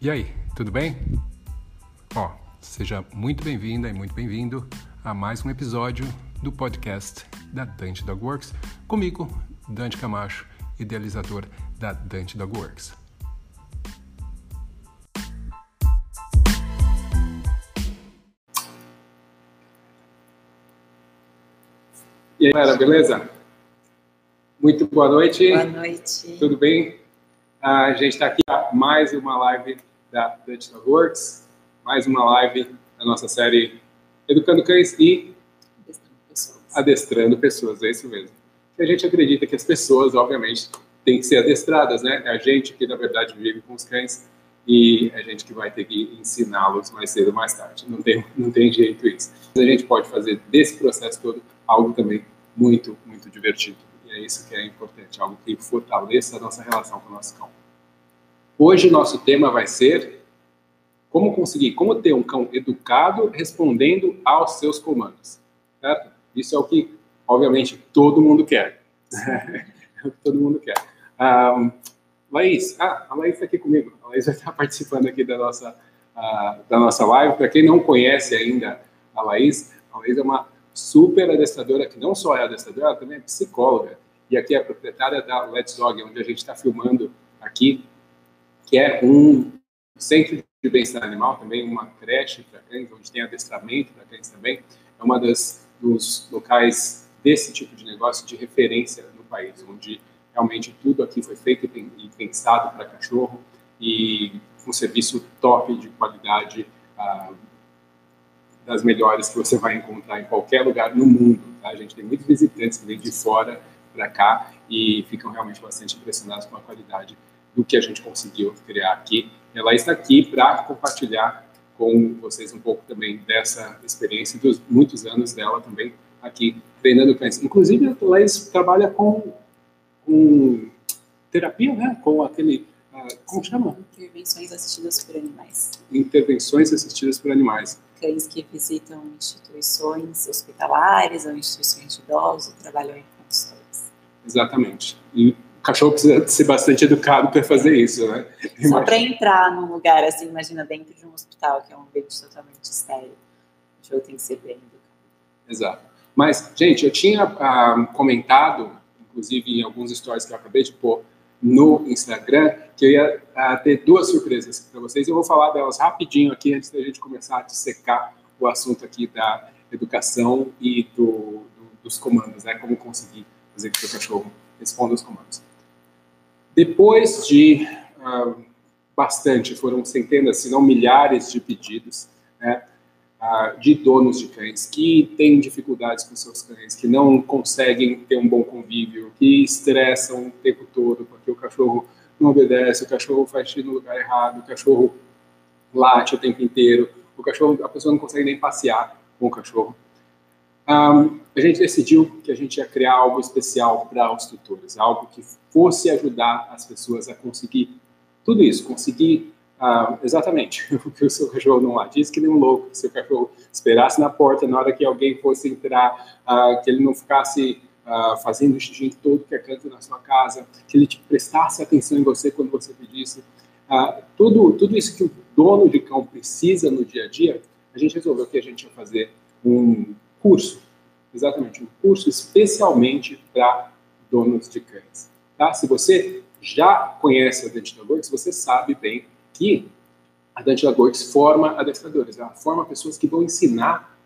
E aí, tudo bem? Ó, seja muito bem-vinda e muito bem-vindo a mais um episódio do podcast da Dante Dog Works, comigo, Dante Camacho, idealizador da Dante Dog Works. E aí, galera, beleza? Muito boa noite. Boa noite. Tudo bem? A gente está aqui para mais uma live da Dutch Works, mais uma live da nossa série Educando Cães e Adestrando pessoas. Adestrando Pessoas, é isso mesmo. Que a gente acredita que as pessoas, obviamente, têm que ser adestradas, né? É a gente que, na verdade, vive com os cães e é a gente que vai ter que ensiná-los mais cedo ou mais tarde. Não tem, não tem jeito isso. Mas a gente pode fazer desse processo todo algo também muito, muito divertido. É isso que é importante, algo que fortaleça a nossa relação com o nosso cão. Hoje o nosso tema vai ser como conseguir, como ter um cão educado respondendo aos seus comandos. Certo? Isso é o que, obviamente, todo mundo quer. é o que todo mundo quer. Um, Laís, ah, a Laís está aqui comigo. A Laís vai estar participando aqui da nossa, uh, da nossa live. Para quem não conhece ainda a Laís, a Laís é uma super adestradora, que não só é adestradora, ela também é psicóloga. E aqui é a proprietária da Let's Dog, onde a gente está filmando aqui que é um centro de bem-estar animal, também uma creche para cães, onde tem adestramento para cães também. É uma das dos locais desse tipo de negócio de referência no país, onde realmente tudo aqui foi feito e pensado para cachorro e um serviço top de qualidade ah, das melhores que você vai encontrar em qualquer lugar no mundo. Tá? A gente tem muitos visitantes que vêm de fora para cá e ficam realmente bastante impressionados com a qualidade do que a gente conseguiu criar aqui. Ela está aqui para compartilhar com vocês um pouco também dessa experiência e dos muitos anos dela também aqui treinando cães. Inclusive, a Laís trabalha com, com terapia, né? Com aquele uh, como chama? Intervenções assistidas por animais. Intervenções assistidas por animais. Cães que visitam instituições hospitalares ou instituições de idosos, trabalham em consultórios. Exatamente. E cachorro precisa ser bastante educado para fazer isso, né? Só para entrar num lugar assim, imagina dentro de um hospital, que é um ambiente totalmente estéreo. O cachorro tem que ser bem educado. Exato. Mas, gente, eu tinha ah, comentado, inclusive em alguns stories que eu acabei de pôr no Instagram, que eu ia ah, ter duas surpresas para vocês. Eu vou falar delas rapidinho aqui antes da gente começar a dissecar o assunto aqui da educação e do, do, dos comandos, né? Como conseguir fazer que o cachorro responda os comandos. Depois de uh, bastante, foram centenas, se não milhares de pedidos né, uh, de donos de cães que têm dificuldades com seus cães, que não conseguem ter um bom convívio, que estressam o tempo todo porque o cachorro não obedece, o cachorro faz xixi no lugar errado, o cachorro late o tempo inteiro, o cachorro, a pessoa não consegue nem passear com o cachorro. Um, a gente decidiu que a gente ia criar algo especial para os tutores, algo que fosse ajudar as pessoas a conseguir tudo isso, conseguir exatamente o que o seu cachorro não lá diz que nem um louco, que seu cachorro esperasse na porta na hora que alguém fosse entrar, que ele não ficasse fazendo xixi todo que é canto na sua casa, que ele te prestasse atenção em você quando você pedisse. tudo, tudo isso que o dono de cão precisa no dia a dia, a gente resolveu que a gente ia fazer um curso, exatamente, um curso especialmente para donos de cães. Tá? Se você já conhece a Dentida Works, você sabe bem que a Dentida Works forma adestradores, ela forma pessoas que vão ensinar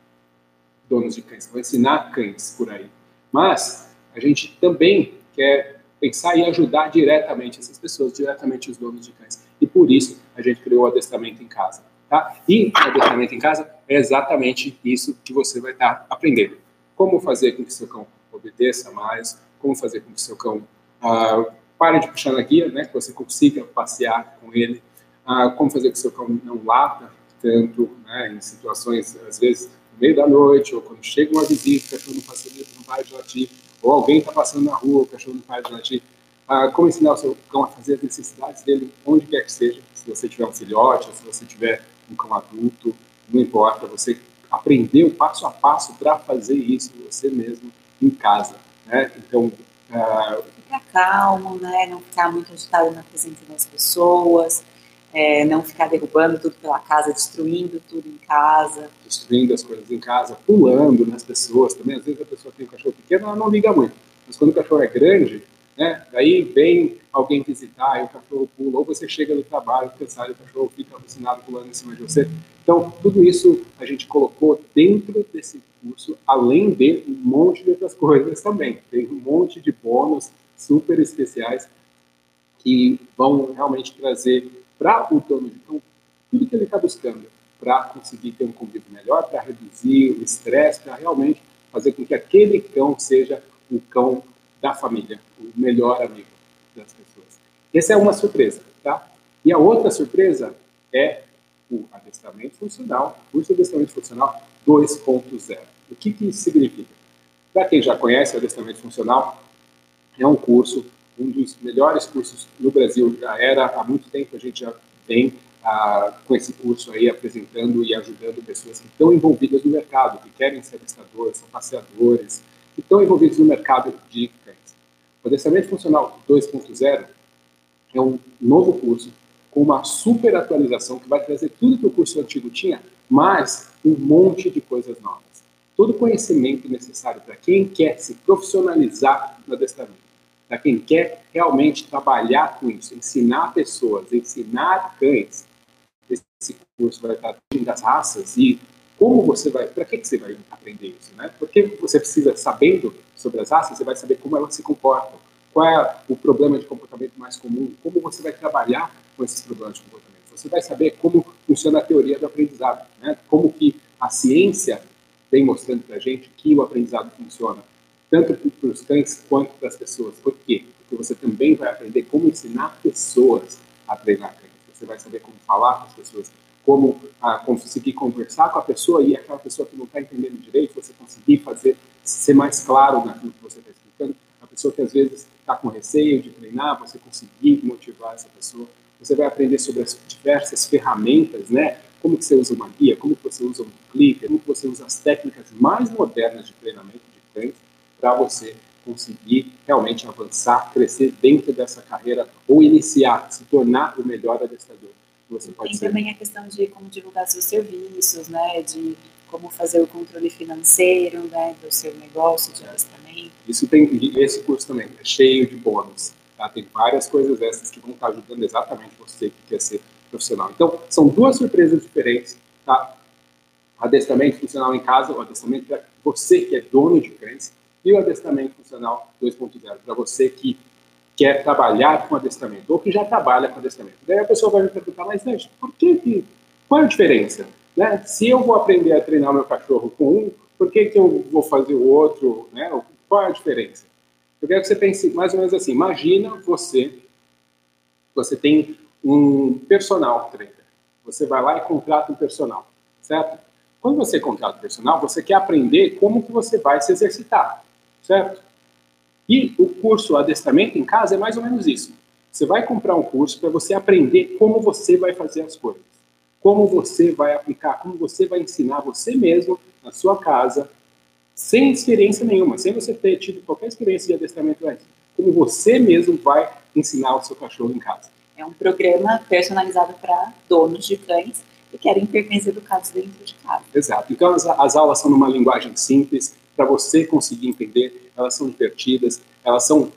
donos de cães, vão ensinar cães por aí. Mas a gente também quer pensar e ajudar diretamente essas pessoas, diretamente os donos de cães. E por isso a gente criou o adestramento em casa. Tá? E o adestramento em casa é exatamente isso que você vai estar aprendendo. Como fazer com que seu cão obedeça mais, como fazer com que seu cão uh, pare de puxar na guia, né, que você consiga passear com ele, uh, como fazer com que seu cão não lata tanto, né, em situações, às vezes, no meio da noite, ou quando chega uma visita, o cachorro não, passa, não para de latir, ou alguém está passando na rua, o cachorro não para de latir. Uh, como ensinar o seu cão a fazer as necessidades dele onde quer que seja, se você tiver um filhote, se você tiver um cão adulto, não importa, você aprender o passo a passo para fazer isso você mesmo em casa, né? Então, uh... ficar calmo, né? Não ficar muito agitado na presença das pessoas, é, não ficar derrubando tudo pela casa, destruindo tudo em casa. Destruindo as coisas em casa, pulando nas pessoas também. Às vezes a pessoa tem um cachorro pequeno, ela não liga muito. Mas quando o cachorro é grande, né, daí vem alguém visitar e o cachorro pula, ou você chega no trabalho cansado o cachorro fica alucinado pulando em cima de você. Então, tudo isso a gente colocou dentro desse curso, além de um monte de outras coisas também. Tem um monte de bônus super especiais que vão realmente trazer para o dono de cão tudo que ele está buscando para conseguir ter um convívio melhor, para reduzir o estresse, para realmente fazer com que aquele cão seja o cão da família, o melhor amigo das pessoas. Essa é uma surpresa, tá? E a outra surpresa é o adestramento funcional, curso de adestramento funcional 2.0. O que, que isso significa? Para quem já conhece o adestramento funcional, é um curso um dos melhores cursos no Brasil. Já era há muito tempo, a gente já vem ah, com esse curso aí apresentando e ajudando pessoas que estão envolvidas no mercado, que querem ser adestradores, são passeadores, que estão envolvidos no mercado de Adestramento Funcional 2.0 é um novo curso com uma super atualização que vai trazer tudo que o curso antigo tinha, mas um monte de coisas novas. Todo conhecimento necessário para quem quer se profissionalizar no adestramento para quem quer realmente trabalhar com isso, ensinar pessoas, ensinar cães. Esse curso vai estar das raças e como você vai, para que, que você vai aprender isso, né? Porque você precisa, sabendo sobre as raças, você vai saber como elas se comportam, qual é o problema de comportamento mais comum, como você vai trabalhar com esses problemas de comportamento. Você vai saber como funciona a teoria do aprendizado, né? Como que a ciência vem mostrando para a gente que o aprendizado funciona tanto para os cães quanto para as pessoas. Por quê? Porque você também vai aprender como ensinar pessoas a treinar cães. Você vai saber como falar com as pessoas, como ah, conseguir conversar com a pessoa e aquela pessoa que não está entendendo direito, você conseguir fazer ser mais claro naquilo que você está explicando. A pessoa que às vezes está com receio de treinar, você conseguir motivar essa pessoa. Você vai aprender sobre as diversas ferramentas, né? Como que você usa uma guia, como que você usa um clicker, como que você usa as técnicas mais modernas de treinamento de cães para você conseguir realmente avançar, crescer dentro dessa carreira ou iniciar, se tornar o melhor adestrador que você pode Tem ser. também a questão de como divulgar seus serviços, né, de como fazer o controle financeiro, né, do seu negócio de adestramento. Isso tem, esse curso também é cheio de bônus, tá? Tem várias coisas essas que vão estar ajudando exatamente você que quer ser profissional. Então, são duas surpresas diferentes, tá? Adestramento funcional em casa, o adestramento para você que é dono de cães, e o adestramento funcional 2.0, para você que quer trabalhar com adestramento, ou que já trabalha com adestramento. Daí a pessoa vai me perguntar, mas gente, por que, que qual é a diferença? Né? Se eu vou aprender a treinar meu cachorro com um, por que, que eu vou fazer o outro? Né? Qual é a diferença? Eu quero que você pense mais ou menos assim, imagina você, você tem um personal trainer, você vai lá e contrata um personal, certo? Quando você contrata um personal, você quer aprender como que você vai se exercitar certo? E o curso Adestramento em Casa é mais ou menos isso. Você vai comprar um curso para você aprender como você vai fazer as coisas, como você vai aplicar, como você vai ensinar você mesmo na sua casa, sem experiência nenhuma, sem você ter tido qualquer experiência de adestramento antes. Como você mesmo vai ensinar o seu cachorro em casa. É um programa personalizado para donos de cães que querem ter cães educados dentro de casa. Exato. Então as, as aulas são numa linguagem simples, para você conseguir entender, elas são divertidas, elas são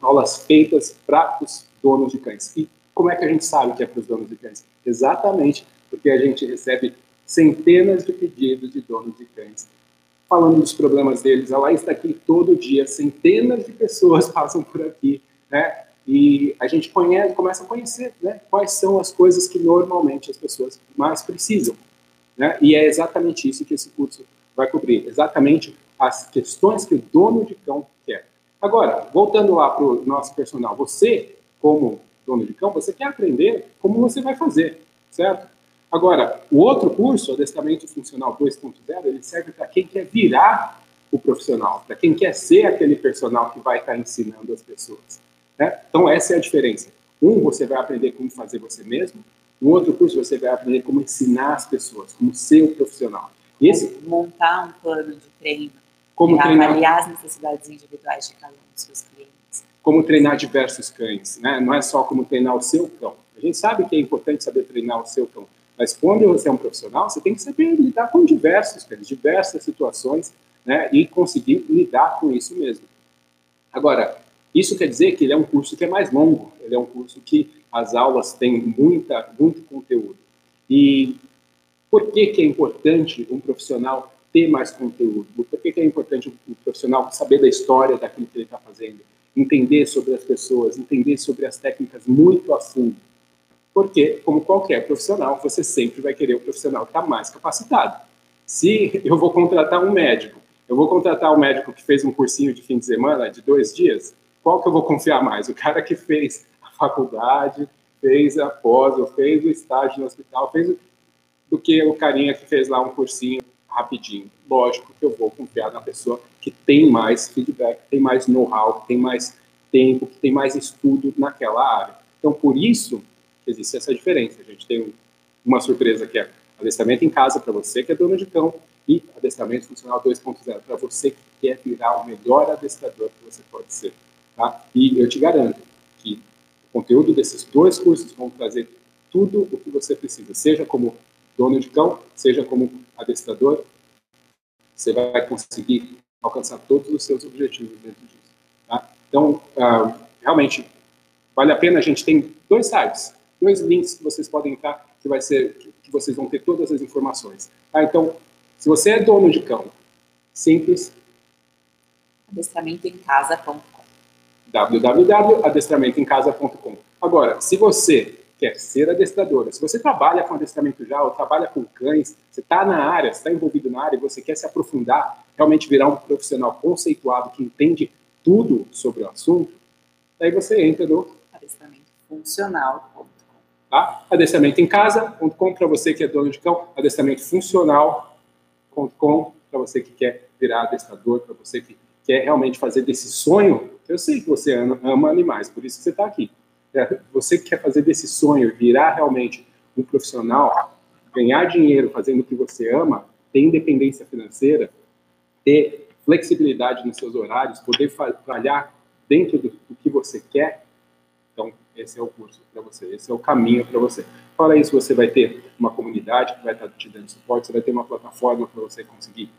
aulas feitas para os donos de cães. E como é que a gente sabe que é para os donos de cães? Exatamente porque a gente recebe centenas de pedidos de donos de cães falando dos problemas deles. Ela está aqui todo dia, centenas de pessoas passam por aqui, né? E a gente conhece, começa a conhecer, né? Quais são as coisas que normalmente as pessoas mais precisam, né? E é exatamente isso que esse curso vai cobrir, exatamente as questões que o dono de cão quer. Agora, voltando lá para o nosso personal, você, como dono de cão, você quer aprender como você vai fazer, certo? Agora, o outro curso, Adestramento Funcional 2.0, ele serve para quem quer virar o profissional, para quem quer ser aquele personal que vai estar ensinando as pessoas. Né? Então, essa é a diferença. Um, você vai aprender como fazer você mesmo. No outro curso, você vai aprender como ensinar as pessoas, como ser o profissional. Esse, montar um plano de treino como treinar, avaliar as necessidades individuais de cada um dos seus clientes. Como treinar diversos cães, né? Não é só como treinar o seu cão. A gente sabe que é importante saber treinar o seu cão, mas quando você é um profissional, você tem que saber lidar com diversos cães, diversas situações, né, e conseguir lidar com isso mesmo. Agora, isso quer dizer que ele é um curso que é mais longo, ele é um curso que as aulas têm muita, muito conteúdo. E por que, que é importante um profissional ter mais conteúdo? Por que, é importante um profissional saber da história daquilo que ele está fazendo? Entender sobre as pessoas, entender sobre as técnicas muito a fundo. Porque, como qualquer profissional, você sempre vai querer o profissional que está mais capacitado. Se eu vou contratar um médico, eu vou contratar um médico que fez um cursinho de fim de semana, de dois dias, qual que eu vou confiar mais? O cara que fez a faculdade, fez a pós, ou fez o estágio no hospital, fez do que o carinha que fez lá um cursinho rapidinho. Lógico que eu vou confiar na pessoa que tem mais feedback, tem mais know-how, tem mais tempo, que tem mais estudo naquela área. Então, por isso existe essa diferença. A gente tem uma surpresa que é adestramento em casa para você que é dono de cão e adestramento funcional 2.0 para você que quer virar o melhor adestrador que você pode ser. Tá? E eu te garanto que o conteúdo desses dois cursos vão trazer tudo o que você precisa, seja como dono de cão, seja como adestrador, você vai conseguir alcançar todos os seus objetivos dentro disso. Tá? Então, uh, realmente, vale a pena. A gente tem dois sites, dois links que vocês podem entrar, que vai ser que vocês vão ter todas as informações. Tá? Então, se você é dono de cão, simples. Adestramentoemcasa.com www.adestramentoemcasa.com. Agora, se você quer ser adestradora, se você trabalha com adestramento já ou trabalha com cães, você está na área, está envolvido na área e você quer se aprofundar, realmente virar um profissional conceituado que entende tudo sobre o assunto, aí você entra no adestramentofuncional.com. Tá? Adestramentoemcasa.com para você que é dono de cão, adestramentofuncional.com para você que quer virar adestrador, para você que quer realmente fazer desse sonho eu sei que você ama animais, por isso que você está aqui. É, você que quer fazer desse sonho virar realmente um profissional, ganhar dinheiro fazendo o que você ama, ter independência financeira, ter flexibilidade nos seus horários, poder trabalhar dentro do, do que você quer, então esse é o curso para você, esse é o caminho para você. Fora isso, você vai ter uma comunidade que vai estar te dando suporte, você vai ter uma plataforma para você conseguir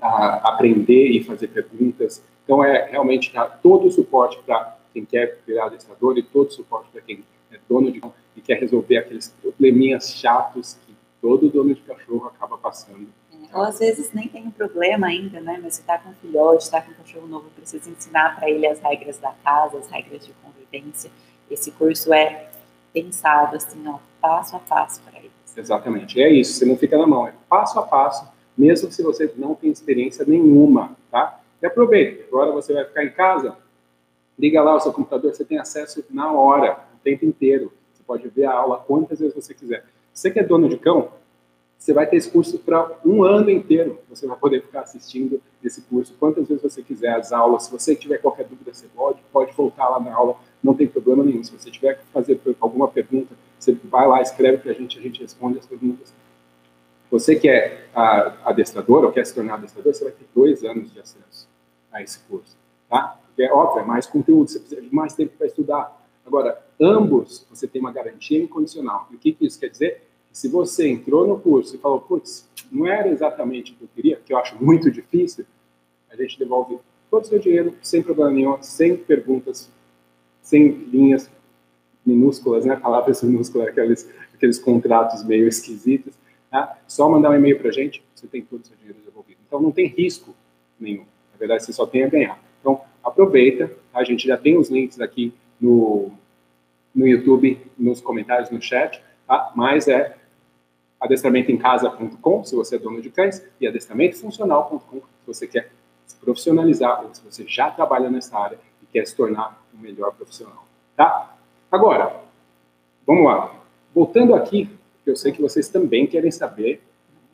uh, aprender e fazer perguntas, então, é realmente todo o suporte para quem quer virar adestrador e todo suporte para quem é dono de e quer resolver aqueles probleminhas chatos que todo dono de cachorro acaba passando. É, ou às vezes nem tem um problema ainda, né? Mas você está com um filhote, está com um cachorro novo, precisa ensinar para ele as regras da casa, as regras de convivência. Esse curso é pensado assim, ó, passo a passo para eles. Exatamente, é isso, você não fica na mão, é passo a passo, mesmo se você não tem experiência nenhuma, tá? E aproveite, agora você vai ficar em casa, liga lá o seu computador, você tem acesso na hora, o tempo inteiro. Você pode ver a aula quantas vezes você quiser. Você que é dono de cão, você vai ter esse curso para um ano inteiro. Você vai poder ficar assistindo esse curso quantas vezes você quiser, as aulas. Se você tiver qualquer dúvida, você pode, pode voltar lá na aula, não tem problema nenhum. Se você tiver que fazer alguma pergunta, você vai lá, escreve para a gente, a gente responde as perguntas. Você que é adestrador ou quer se tornar adestrador, você vai ter dois anos de acesso a esse curso, tá? Porque é óbvio, é mais conteúdo, você precisa de mais tempo para estudar. Agora, ambos você tem uma garantia incondicional. E o que, que isso quer dizer? Se você entrou no curso e falou, putz, não era exatamente o que eu queria, que eu acho muito difícil, a gente devolve todo o seu dinheiro, sem problema nenhum, sem perguntas, sem linhas minúsculas, né? Palavras minúsculas, aqueles, aqueles contratos meio esquisitos. Tá? Só mandar um e-mail para a gente, você tem todo o seu dinheiro devolvido. Então não tem risco nenhum verdade, você só tem a ganhar. Aproveita, tá? a gente já tem os links aqui no, no YouTube, nos comentários, no chat, tá? mas é adestramentoemcasa.com, se você é dono de cães, e adestramentofuncional.com, se você quer se profissionalizar, ou se você já trabalha nessa área e quer se tornar um melhor profissional, tá? Agora, vamos lá. Voltando aqui, eu sei que vocês também querem saber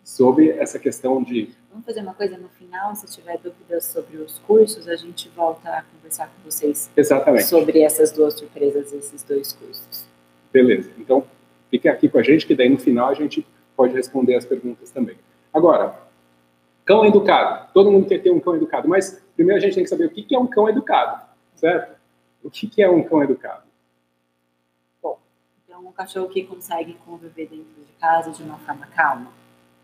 sobre essa questão de Vamos fazer uma coisa no final, se tiver dúvidas sobre os cursos, a gente volta a conversar com vocês Exatamente. sobre essas duas surpresas, esses dois cursos. Beleza. Então, fique aqui com a gente, que daí no final a gente pode responder as perguntas também. Agora, cão educado. Todo mundo quer ter um cão educado, mas primeiro a gente tem que saber o que é um cão educado, certo? O que é um cão educado? Bom, Então, um cachorro que consegue conviver dentro de casa de uma forma calma.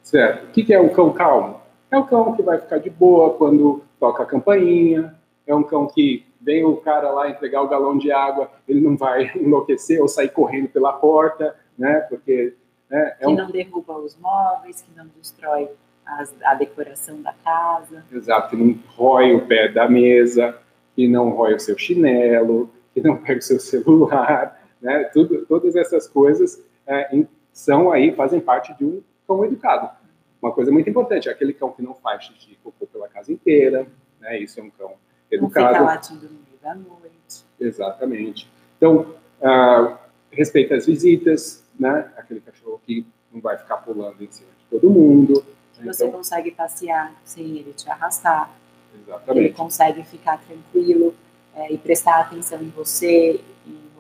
Certo. O que é um cão calmo? É um cão que vai ficar de boa quando toca a campainha, é um cão que vem o cara lá entregar o galão de água, ele não vai enlouquecer ou sair correndo pela porta, né? Porque né, é que um... não derruba os móveis, que não destrói as, a decoração da casa. Exato, que não rói o pé da mesa, que não rói o seu chinelo, que não pega o seu celular, né? Tudo, todas essas coisas é, são aí fazem parte de um cão educado. Uma coisa muito importante é aquele cão que não faz xixi cocô pela casa inteira, né? Isso é um cão educado. Não fica latindo no meio da noite. Exatamente. Então, uh, respeita as visitas, né? Aquele cachorro que não vai ficar pulando em cima de todo mundo. Você então, consegue passear sem ele te arrastar. Exatamente. Ele consegue ficar tranquilo é, e prestar atenção em você,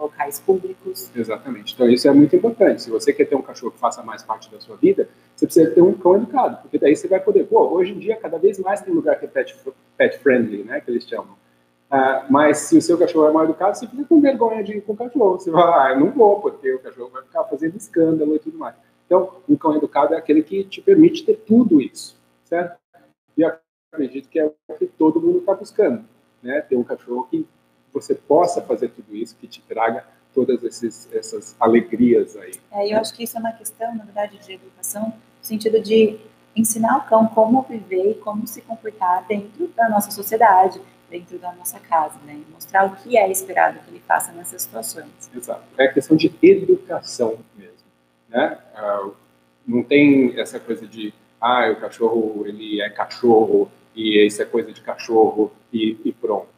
locais públicos. Exatamente. Então isso é muito importante. Se você quer ter um cachorro que faça mais parte da sua vida, você precisa ter um cão educado, porque daí você vai poder. Pô, hoje em dia cada vez mais tem lugar que é pet, pet friendly, né, que eles chamam. Uh, mas se o seu cachorro é mal educado, você fica com vergonha de ir com o cachorro. Você vai, ah, eu não vou, porque o cachorro vai ficar fazendo escândalo e tudo mais. Então, um cão educado é aquele que te permite ter tudo isso, certo? E acredito que é o que todo mundo está buscando, né? Ter um cachorro que você possa fazer tudo isso, que te traga todas esses, essas alegrias aí. É, eu acho que isso é uma questão, na verdade, de educação, no sentido de ensinar o cão como viver e como se comportar dentro da nossa sociedade, dentro da nossa casa, né? E mostrar o que é esperado que ele faça nessas situações. Exato. É questão de educação mesmo, né? Ah, não tem essa coisa de, ah, o cachorro, ele é cachorro e isso é coisa de cachorro e, e pronto.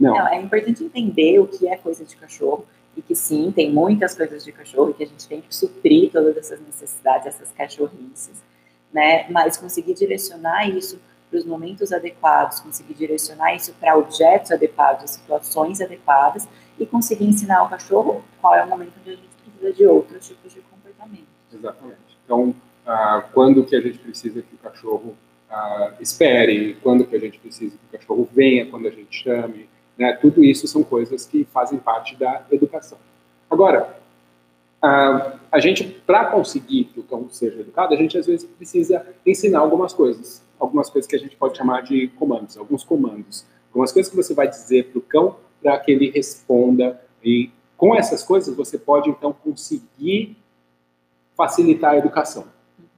Não. Não, é importante entender o que é coisa de cachorro e que sim, tem muitas coisas de cachorro e que a gente tem que suprir todas essas necessidades, essas cachorrices, né? Mas conseguir direcionar isso para os momentos adequados, conseguir direcionar isso para objetos adequados, situações adequadas e conseguir ensinar ao cachorro qual é o momento onde a gente precisa de outros tipos de comportamento. Exatamente. Então, ah, quando que a gente precisa que o cachorro ah, espere, quando que a gente precisa que o cachorro venha, quando a gente chame, né? Tudo isso são coisas que fazem parte da educação. Agora, a, a gente, para conseguir que o cão seja educado, a gente às vezes precisa ensinar algumas coisas. Algumas coisas que a gente pode chamar de comandos, alguns comandos. Algumas coisas que você vai dizer para o cão para que ele responda. E com essas coisas você pode então conseguir facilitar a educação.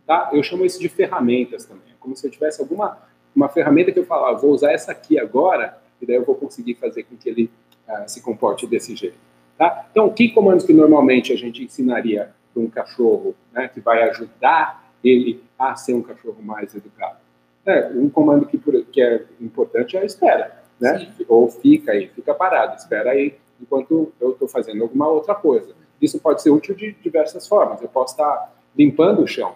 Tá? Eu chamo isso de ferramentas também. É como se eu tivesse alguma uma ferramenta que eu falo, ah, vou usar essa aqui agora e daí eu vou conseguir fazer com que ele uh, se comporte desse jeito. Tá? Então, que comandos que normalmente a gente ensinaria para um cachorro, né, que vai ajudar ele a ser um cachorro mais educado? É, um comando que, que é importante é a espera, né? Ou fica aí, fica parado, espera aí enquanto eu estou fazendo alguma outra coisa. Isso pode ser útil de diversas formas. Eu posso estar limpando o chão,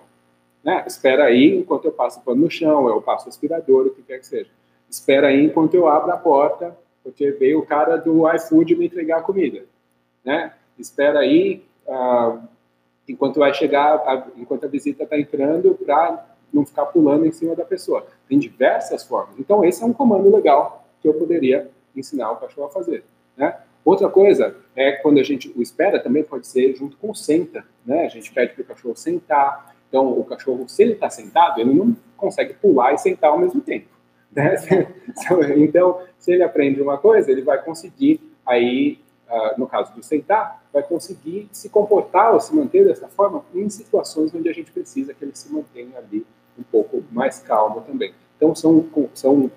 né? Espera aí enquanto eu passo pano no chão, eu passo aspirador, o que quer que seja espera aí enquanto eu abro a porta, porque veio o cara do iFood me entregar a comida, né? Espera aí uh, enquanto vai chegar, a, enquanto a visita está entrando, para não ficar pulando em cima da pessoa. Tem diversas formas. Então esse é um comando legal que eu poderia ensinar o cachorro a fazer, né? Outra coisa é quando a gente o espera também pode ser junto com senta, né? A gente pede para o cachorro sentar. Então o cachorro, se ele está sentado, ele não consegue pular e sentar ao mesmo tempo. Né? Então, se ele aprende uma coisa, ele vai conseguir, aí, uh, no caso do sentar, vai conseguir se comportar ou se manter dessa forma em situações onde a gente precisa que ele se mantenha ali um pouco mais calmo também. Então, são, são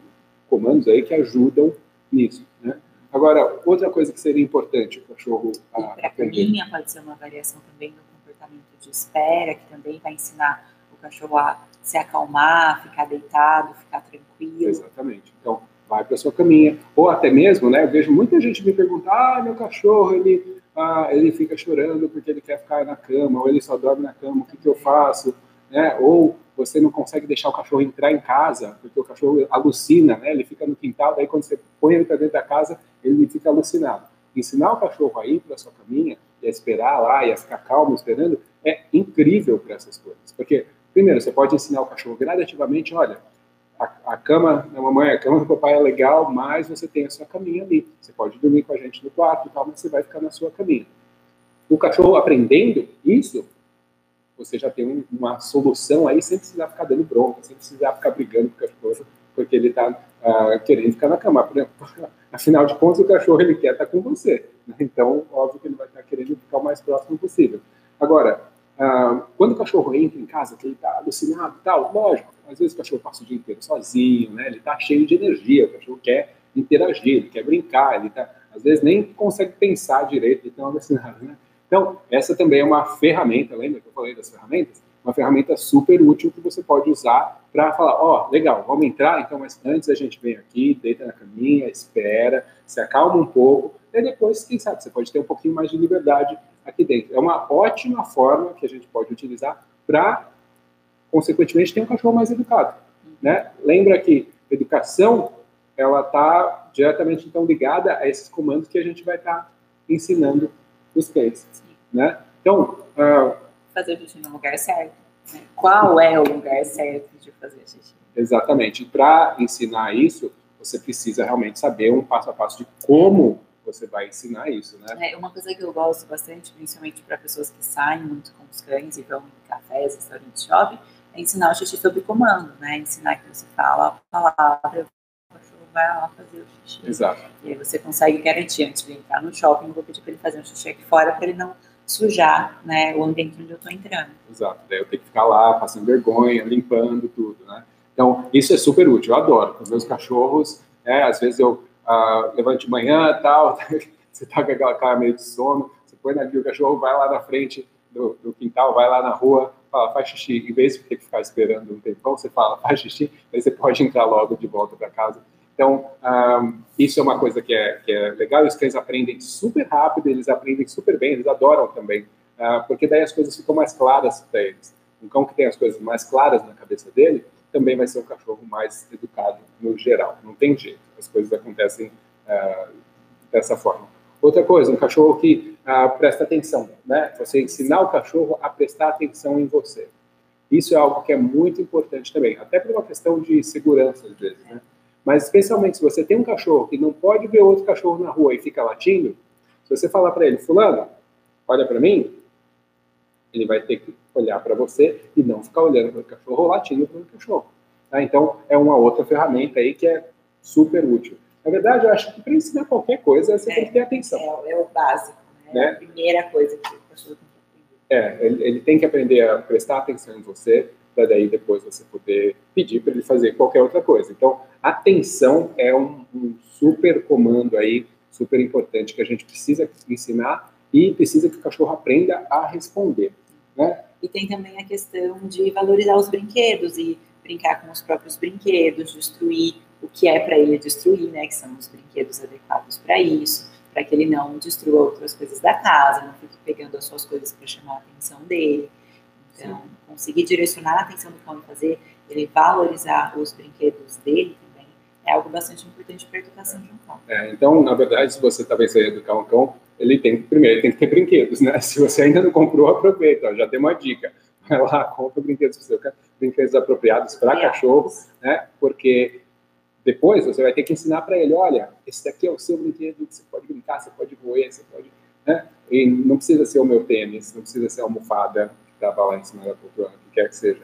comandos aí que ajudam nisso, né? Agora, outra coisa que seria importante o cachorro a, para a pode ser uma variação também do comportamento de espera, que também vai ensinar o cachorro a se acalmar, ficar deitado, ficar tranquilo. Exatamente. Então, vai para sua caminha. Ou até mesmo, né, eu vejo muita gente me perguntar, ah, meu cachorro, ele, ah, ele fica chorando porque ele quer ficar na cama, ou ele só dorme na cama, o que, que eu faço? Né? Ou você não consegue deixar o cachorro entrar em casa, porque o cachorro alucina, né? ele fica no quintal, daí quando você põe ele para dentro da casa, ele fica alucinado. Ensinar o cachorro a ir para sua caminha, e a esperar lá, e a ficar calmo esperando, é incrível para essas coisas. Porque Primeiro, você pode ensinar o cachorro gradativamente, olha, a, a, cama da mamãe, a cama do papai é legal, mas você tem a sua caminha ali. Você pode dormir com a gente no quarto e tal, mas você vai ficar na sua caminha. o cachorro aprendendo isso, você já tem uma solução aí sem precisar ficar dando bronca, sem precisar ficar brigando com o cachorro, porque ele está uh, ah, querendo ficar na cama. Afinal de contas, o cachorro ele quer estar tá com você. Né? Então, óbvio que ele vai estar tá querendo ficar o mais próximo possível. Agora, uh, quando o cachorro entra em casa, que ele está alucinado e tal, lógico, às vezes o cachorro passa o dia inteiro sozinho, né? ele está cheio de energia, o cachorro quer interagir, ele quer brincar, ele tá, às vezes nem consegue pensar direito, ele está alucinado, né? Então, essa também é uma ferramenta, lembra que eu falei das ferramentas? Uma ferramenta super útil que você pode usar para falar, ó, oh, legal, vamos entrar, então, mas antes a gente vem aqui, deita na caminha, espera, se acalma um pouco, e depois, quem sabe, você pode ter um pouquinho mais de liberdade aqui dentro. É uma ótima forma que a gente pode utilizar para, consequentemente, ter um cachorro mais educado. Né? Lembra que educação, ela está diretamente, então, ligada a esses comandos que a gente vai estar tá ensinando os cães, né? Então, uh, fazer xixi no lugar certo. Né? Qual é o lugar certo de fazer xixi? Exatamente. Para ensinar isso, você precisa realmente saber um passo a passo de como você vai ensinar isso, né? É uma coisa que eu gosto bastante, principalmente para pessoas que saem muito com os cães e vão em cafés, restaurantes, shopping, é ensinar o xixi sob comando, né? Ensinar que você fala a palavra, vai lá fazer o xixi. Exato. E aí você consegue garantir, antes de entrar no shopping, eu vou pedir para ele fazer um xixi aqui fora para ele não sujar né, o ambiente onde eu estou entrando. Exato. Daí eu tenho que ficar lá, passando vergonha, limpando tudo, né? Então, isso é super útil, eu adoro. Com meus cachorros, é, às vezes eu uh, levanto de manhã tal, você tá com aquela cara meio de sono, você põe na guia, o cachorro vai lá na frente do, do, quintal, vai lá na rua, fala, faz xixi. Em vez de ter que ficar esperando um tempão, você fala, faz xixi, aí você pode entrar logo de volta para casa então, isso é uma coisa que é, que é legal, os cães aprendem super rápido, eles aprendem super bem, eles adoram também, uh, porque daí as coisas ficam mais claras para eles. Um cão que tem as coisas mais claras na cabeça dele, também vai ser um cachorro mais educado no geral, não tem jeito, as coisas acontecem uh, dessa forma. Outra coisa, um cachorro que uh, presta atenção, né? Você ensinar o cachorro a prestar atenção em você. Isso é algo que é muito importante também, até por uma questão de segurança, às vezes, né? Mas especialmente se você tem um cachorro que não pode ver outro cachorro na rua e fica latindo, se você falar para ele, fulano, olha para mim, ele vai ter que olhar para você e não ficar olhando para o cachorro ou latindo para o cachorro. Tá? Então, é uma outra ferramenta aí que é super útil. Na verdade, eu acho que para ensinar qualquer coisa, você é, tem que ter atenção. É, é o básico, né? né? É a primeira coisa que o cachorro tem que aprender. É, ele, ele tem que aprender a prestar atenção em você, para daí depois você poder pedir para ele fazer qualquer outra coisa. Então, atenção é um, um, super comando aí, super importante que a gente precisa ensinar e precisa que o cachorro aprenda a responder. Né? E tem também a questão de valorizar os brinquedos e brincar com os próprios brinquedos, destruir o que é para ele destruir, né, que são os brinquedos adequados para isso, para que ele não destrua outras coisas da casa, não fique pegando as suas coisas para chamar a atenção dele. Então, Sim. conseguir direcionar a atenção do cão e fazer ele valorizar os brinquedos dele também é algo bastante importante para a educação de um cão. É, então, na verdade, se você talvez vai educar um cão, ele tem primeiro ele tem que ter brinquedos, né? Se você ainda não comprou, aproveita. Ó, já tem uma dica. Vai lá, compra brinquedos para seu brinquedos apropriados para é. cachorros, né? Porque depois você vai ter que ensinar para ele, olha, esse daqui é o seu brinquedo, você pode brincar, você pode roer, você pode, né? E não precisa ser o meu tênis, não precisa ser a almofada, estava lá em cima da poltrona, o que quer que seja,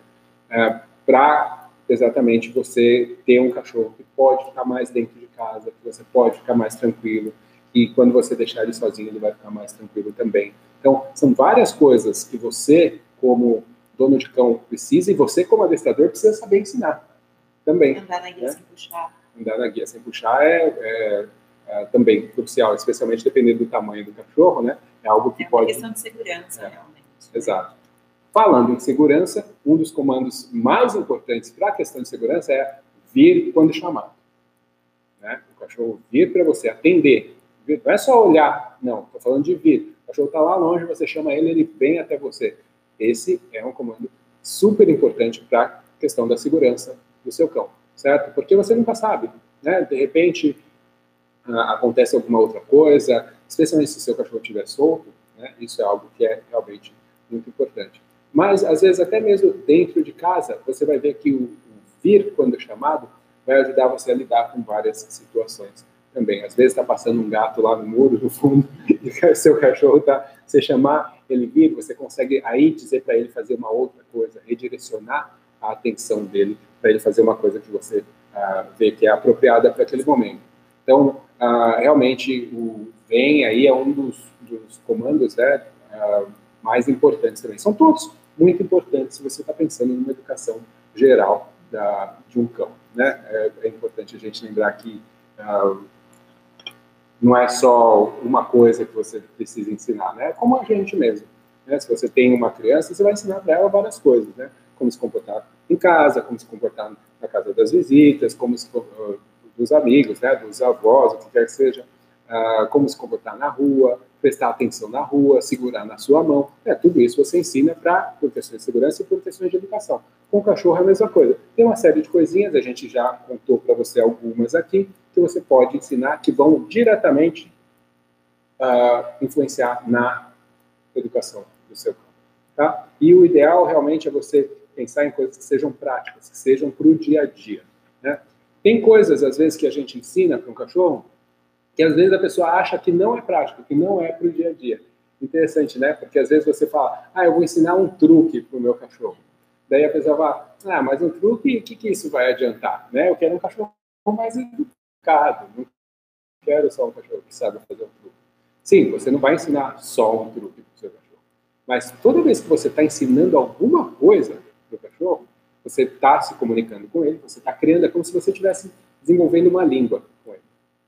é, para exatamente você ter um cachorro que pode ficar mais dentro de casa, que você pode ficar mais tranquilo, e quando você deixar ele sozinho, ele vai ficar mais tranquilo também. Então, são várias coisas que você, como dono de cão, precisa, e você, como adestrador, precisa saber ensinar também. Andar na guia né? sem puxar. Andar na guia sem puxar é, é, é, também crucial, especialmente dependendo do tamanho do cachorro, né? É algo que é uma pode... questão de segurança, é. realmente. Exato. Falando em segurança, um dos comandos mais importantes para a questão de segurança é vir quando chamado. Né? O cachorro vir para você, atender. Não é só olhar, não, estou falando de vir. O cachorro está lá longe, você chama ele, ele vem até você. Esse é um comando super importante para a questão da segurança do seu cão, certo? Porque você nunca sabe, né? De repente ah, acontece alguma outra coisa, especialmente se o seu cachorro estiver solto, né? Isso é algo que é realmente muito importante. Mas, às vezes, até mesmo dentro de casa, você vai ver que o, vir quando chamado vai ajudar você a lidar com várias situações. também. Às vezes está passando um gato lá no muro, no fundo, e o seu cachorro está. Você chamar, ele vir, você consegue aí dizer para ele fazer uma outra coisa, redirecionar a atenção dele para ele fazer uma coisa que você uh, vê que é apropriada para aquele momento. Então, uh, realmente, o vem aí é um dos, dos comandos né, uh, mais importantes também. São todos muito importantes se você está pensando numa educação geral da, de um cão. Né? É, é importante a gente lembrar que não é só uma coisa que você precisa ensinar, né? É como a gente mesmo. Né? Se você tem uma criança, você vai ensinar para ela várias coisas, né? Como se comportar em casa, como se comportar na casa das visitas, como se uh, dos amigos, né? Dos avós, o que quer que seja, uh, como se comportar na rua, prestar atenção na rua, segurar na sua mão. É, tudo isso você ensina para proteção de segurança e proteção de educação. Com o cachorro é a mesma coisa. Tem uma série de coisinhas, a gente já contou para você algumas aqui, que você pode ensinar que vão diretamente uh, influenciar na educação do seu cão. Tá? E o ideal realmente é você pensar em coisas que sejam práticas, que sejam para o dia a dia. Né? Tem coisas, às vezes, que a gente ensina para um cachorro que às vezes a pessoa acha que não é prático, que não é para o dia a dia. Interessante, né? Porque às vezes você fala, ah, eu vou ensinar um truque para o meu cachorro. Daí a pessoa fala, ah, mas um truque, o que, que isso vai adiantar? Né? Eu quero um cachorro mais educado, não quero só um cachorro que sabe fazer um truque. Sim, você não vai ensinar só um truque para o seu cachorro. Mas toda vez que você está ensinando alguma coisa para o cachorro, você está se comunicando com ele, você está criando, é como se você estivesse desenvolvendo uma língua com ele.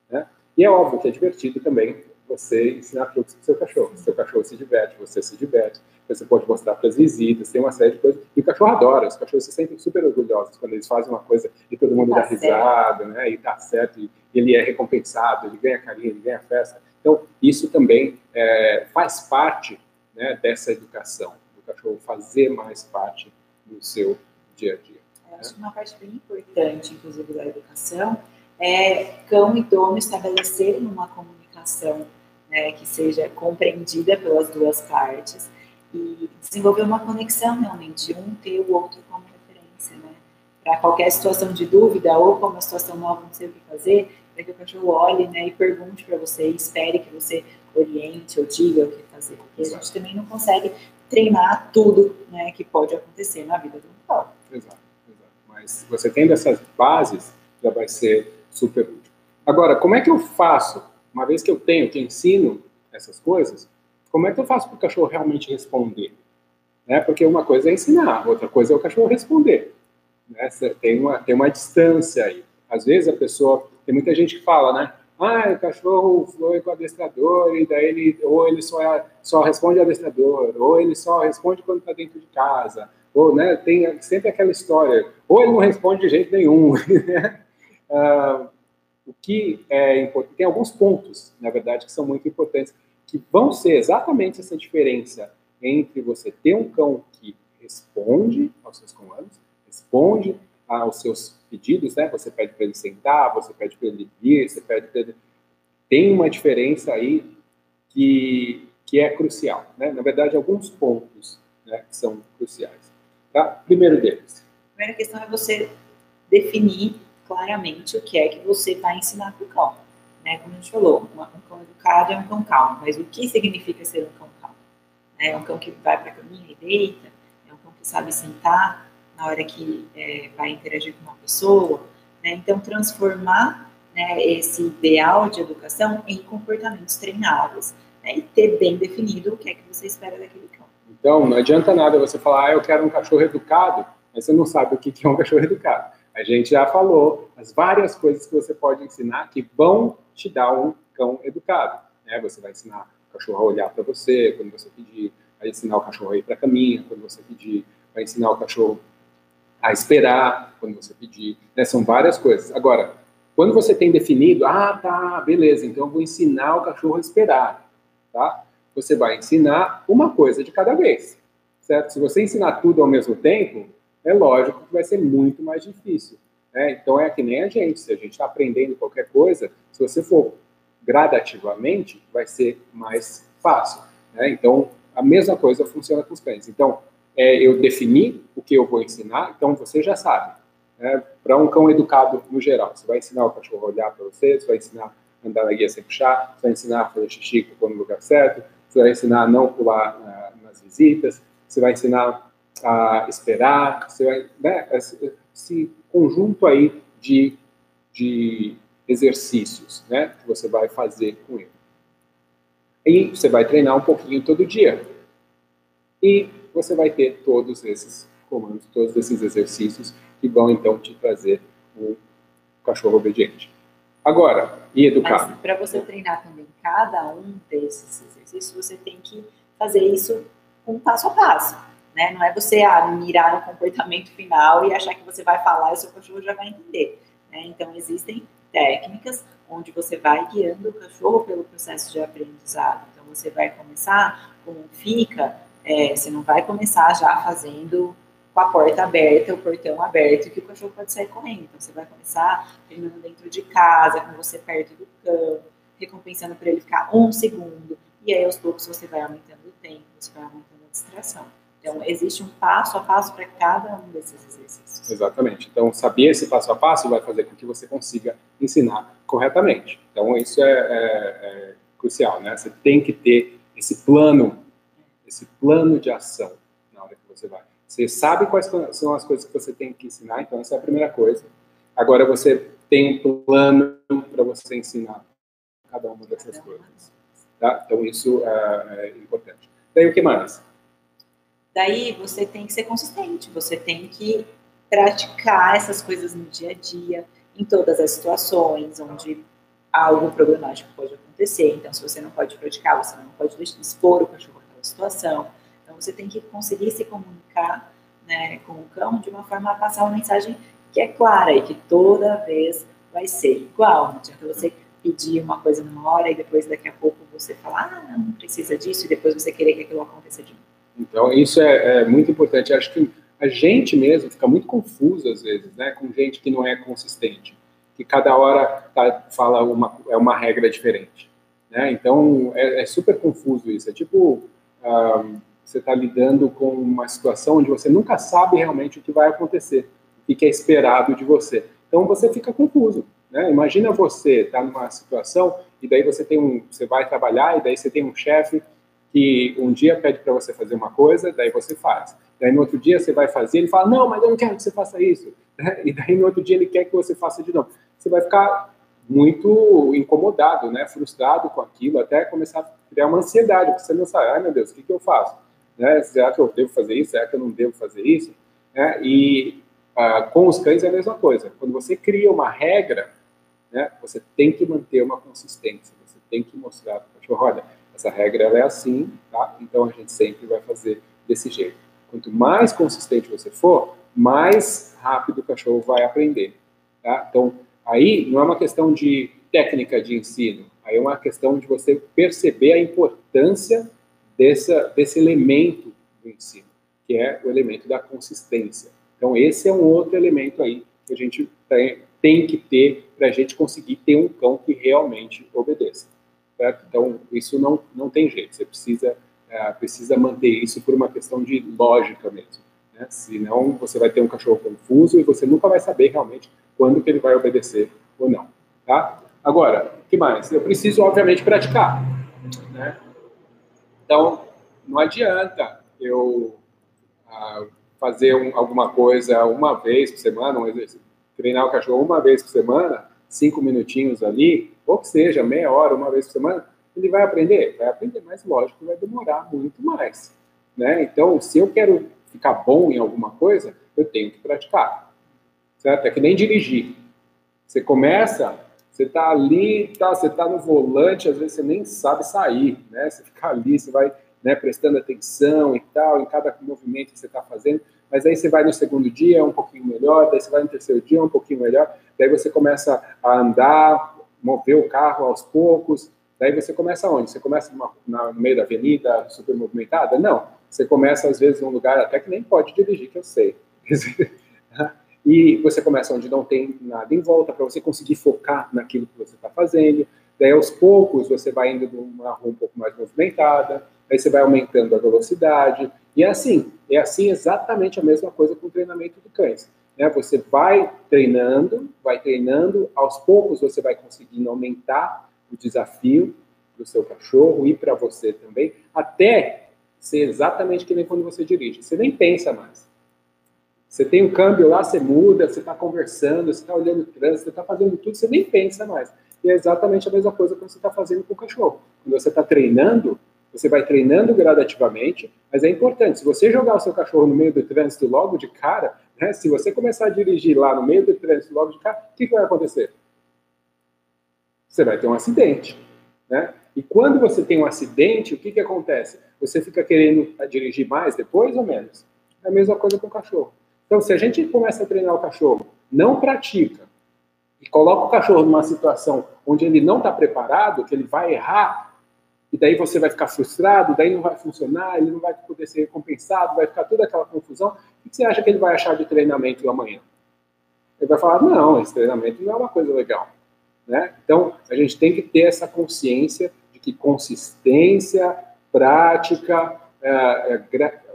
Né? E é óbvio que é divertido também você ensinar truques para o seu cachorro. Seu cachorro se diverte, você se diverte, você pode mostrar para as visitas, tem uma série de coisas. E o cachorro adora, os cachorros se sentem super orgulhosos quando eles fazem uma coisa e todo mundo tá dá risada, né? E tá certo, e ele é recompensado, ele ganha carinho, ele ganha festa. Então, isso também é, faz parte né, dessa educação, do cachorro fazer mais parte do seu dia a dia. Eu acho que uma parte bem importante, inclusive, da educação é cão e dono estabelecerem uma comunicação né, que seja compreendida pelas duas partes e desenvolver uma conexão realmente, um ter o outro como referência, né? Para qualquer situação de dúvida ou como uma situação nova, não sei o que fazer, para que o cachorro olhe né, e pergunte para você, e espere que você oriente ou diga o que fazer, porque a gente também não consegue treinar tudo né, que pode acontecer na vida do cão. Exato, exato. Mas você tendo essas bases, já vai ser super útil. Agora, como é que eu faço, uma vez que eu tenho, que ensino essas coisas, como é que eu faço para o cachorro realmente responder? Né? Porque uma coisa é ensinar, outra coisa é o cachorro responder. Né? Tem, uma, tem uma distância aí. Às vezes a pessoa, tem muita gente que fala, né? Ah, o cachorro foi com o adestrador e daí ele, ou ele só, é, só responde adestrador, ou ele só responde quando está dentro de casa, ou, né, tem sempre aquela história, ou ele não responde de jeito nenhum, né? Uh, o que é importante, tem alguns pontos, na verdade, que são muito importantes, que vão ser exatamente essa diferença entre você ter um cão que responde aos seus comandos, responde aos seus pedidos, né? Você pede para ele sentar, você pede para ele vir, você pede para ele. Tem uma diferença aí que, que é crucial, né? Na verdade, alguns pontos né, que são cruciais. Tá? Primeiro deles. A primeira questão é você definir claramente o que é que você vai ensinar para o cão. Né? Como a gente falou, um cão educado é um cão calmo, mas o que significa ser um cão calmo? É um cão que vai para a caminha e deita, é um cão que sabe sentar na hora que é, vai interagir com uma pessoa. Né? Então, transformar né, esse ideal de educação em comportamentos treináveis né? e ter bem definido o que é que você espera daquele cão. Então, não adianta nada você falar, ah, eu quero um cachorro educado, mas você não sabe o que é um cachorro educado. A gente já falou as várias coisas que você pode ensinar que vão te dar um cão educado. Né? Você vai ensinar o cachorro a olhar para você quando você pedir, vai ensinar o cachorro a ir para a caminha quando você pedir, vai ensinar o cachorro a esperar quando você pedir. Né? São várias coisas. Agora, quando você tem definido, ah, tá, beleza, então eu vou ensinar o cachorro a esperar, tá? Você vai ensinar uma coisa de cada vez, certo? Se você ensinar tudo ao mesmo tempo, é lógico que vai ser muito mais difícil. Né? Então é que nem a gente, se a gente está aprendendo qualquer coisa, se você for gradativamente, vai ser mais fácil. Né? Então a mesma coisa funciona com os cães. Então é, eu defini o que eu vou ensinar, então você já sabe. Né? Para um cão educado no geral, você vai ensinar o cachorro a olhar para você, você vai ensinar andar na guia sem puxar, você vai ensinar a fazer xixi no lugar certo, você vai ensinar a não pular uh, nas visitas, você vai ensinar a esperar, você vai, né, esse conjunto aí de, de exercícios, né, que você vai fazer com ele. E você vai treinar um pouquinho todo dia. E você vai ter todos esses comandos, todos esses exercícios que vão então te trazer um cachorro obediente. Agora, e educar. Para você treinar também cada um desses exercícios, você tem que fazer isso um passo a passo. Né? Não é você ah, mirar no comportamento final e achar que você vai falar e o seu cachorro já vai entender. Né? Então, existem técnicas onde você vai guiando o cachorro pelo processo de aprendizado. Então, você vai começar com fica, é, você não vai começar já fazendo com a porta aberta, o portão aberto, que o cachorro pode sair correndo. Então, você vai começar treinando dentro de casa, com você perto do cão, recompensando para ele ficar um segundo. E aí, aos poucos, você vai aumentando o tempo, você vai aumentando a distração. Então, existe um passo a passo para cada um desses exercícios. Exatamente. Então, saber esse passo a passo vai fazer com que você consiga ensinar corretamente. Então, isso é, é, é crucial, né? Você tem que ter esse plano, esse plano de ação na hora que você vai. Você sabe quais são as coisas que você tem que ensinar, então essa é a primeira coisa. Agora você tem um plano para você ensinar cada uma dessas coisas. Tá? Então isso é, é importante. Daí o que mais? Daí você tem que ser consistente, você tem que praticar essas coisas no dia a dia, em todas as situações onde algo problemático pode acontecer. Então, se você não pode praticar, você não pode expor o cachorro situação. Então, você tem que conseguir se comunicar né, com o cão de uma forma a passar uma mensagem que é clara e que toda vez vai ser igual. Não adianta você pedir uma coisa numa hora e depois daqui a pouco você falar, ah, não precisa disso, e depois você querer que aquilo aconteça de novo. Então, isso é, é muito importante. Acho que a gente mesmo fica muito confuso às vezes, né, com gente que não é consistente, que cada hora tá, fala uma é uma regra diferente, né? Então é, é super confuso isso. É tipo você está lidando com uma situação onde você nunca sabe realmente o que vai acontecer, o que é esperado de você. Então você fica confuso. Né? Imagina você estar tá numa situação e daí você tem um, você vai trabalhar e daí você tem um chefe que um dia pede para você fazer uma coisa, daí você faz. Daí no outro dia você vai fazer, ele fala, não, mas eu não quero que você faça isso. E daí no outro dia ele quer que você faça de novo. Você vai ficar muito incomodado, né, frustrado com aquilo, até começar a criar uma ansiedade, porque você não sabe, ai meu Deus, o que, que eu faço? Né? Será que eu devo fazer isso? Será que eu não devo fazer isso? Né? E ah, com os cães é a mesma coisa. Quando você cria uma regra, né, você tem que manter uma consistência, você tem que mostrar para o cachorro, olha, essa regra é assim, tá? Então a gente sempre vai fazer desse jeito. Quanto mais consistente você for, mais rápido o cachorro vai aprender, tá? Então aí não é uma questão de técnica de ensino, aí é uma questão de você perceber a importância dessa, desse elemento do ensino, que é o elemento da consistência. Então esse é um outro elemento aí que a gente tem, tem que ter para a gente conseguir ter um cão que realmente obedeça. Certo? Então, isso não, não tem jeito, você precisa, é, precisa manter isso por uma questão de lógica mesmo. Né? Senão, você vai ter um cachorro confuso e você nunca vai saber realmente quando que ele vai obedecer ou não. Tá? Agora, o que mais? Eu preciso, obviamente, praticar. Né? Então, não adianta eu ah, fazer um, alguma coisa uma vez por semana, um exercício, treinar o cachorro uma vez por semana, cinco minutinhos ali, ou que seja, meia hora, uma vez por semana, ele vai aprender? Vai aprender, mas lógico, vai demorar muito mais. Né? Então, se eu quero ficar bom em alguma coisa, eu tenho que praticar. Certo? É que nem dirigir. Você começa, você está ali, tá, você está no volante, às vezes você nem sabe sair, né? Você fica ali, você vai né, prestando atenção e tal, em cada movimento que você está fazendo, mas aí você vai no segundo dia, um pouquinho melhor, daí você vai no terceiro dia, um pouquinho melhor, daí você começa a andar, mover o carro aos poucos. Daí você começa onde? Você começa numa, na, no meio da avenida, super movimentada? Não. Você começa, às vezes, num lugar até que nem pode dirigir, que eu sei. e você começa onde não tem nada em volta, para você conseguir focar naquilo que você está fazendo. Daí, aos poucos, você vai indo numa rua um pouco mais movimentada, aí você vai aumentando a velocidade. E é assim, é assim exatamente a mesma coisa com o treinamento de cães. Né? Você vai treinando, vai treinando, aos poucos você vai conseguindo aumentar o desafio para o seu cachorro e para você também, até ser exatamente que nem quando você dirige. Você nem pensa mais. Você tem um câmbio lá, você muda, você está conversando, você está olhando o trânsito, você está fazendo tudo, você nem pensa mais. E é exatamente a mesma coisa que você está fazendo com o cachorro. Quando você está treinando, você vai treinando gradativamente, mas é importante, se você jogar o seu cachorro no meio do trânsito logo de cara, né, se você começar a dirigir lá no meio do trânsito logo de cara, o que, que vai acontecer? Você vai ter um acidente. Né? E quando você tem um acidente, o que, que acontece? Você fica querendo dirigir mais depois ou menos? É a mesma coisa com o cachorro. Então, se a gente começa a treinar o cachorro, não pratica, e coloca o cachorro numa situação onde ele não está preparado, que ele vai errar, e daí você vai ficar frustrado, daí não vai funcionar, ele não vai poder ser recompensado, vai ficar toda aquela confusão, o que você acha que ele vai achar de treinamento amanhã? Ele vai falar, não, esse treinamento não é uma coisa legal. Né? Então, a gente tem que ter essa consciência de que consistência, prática, é, é,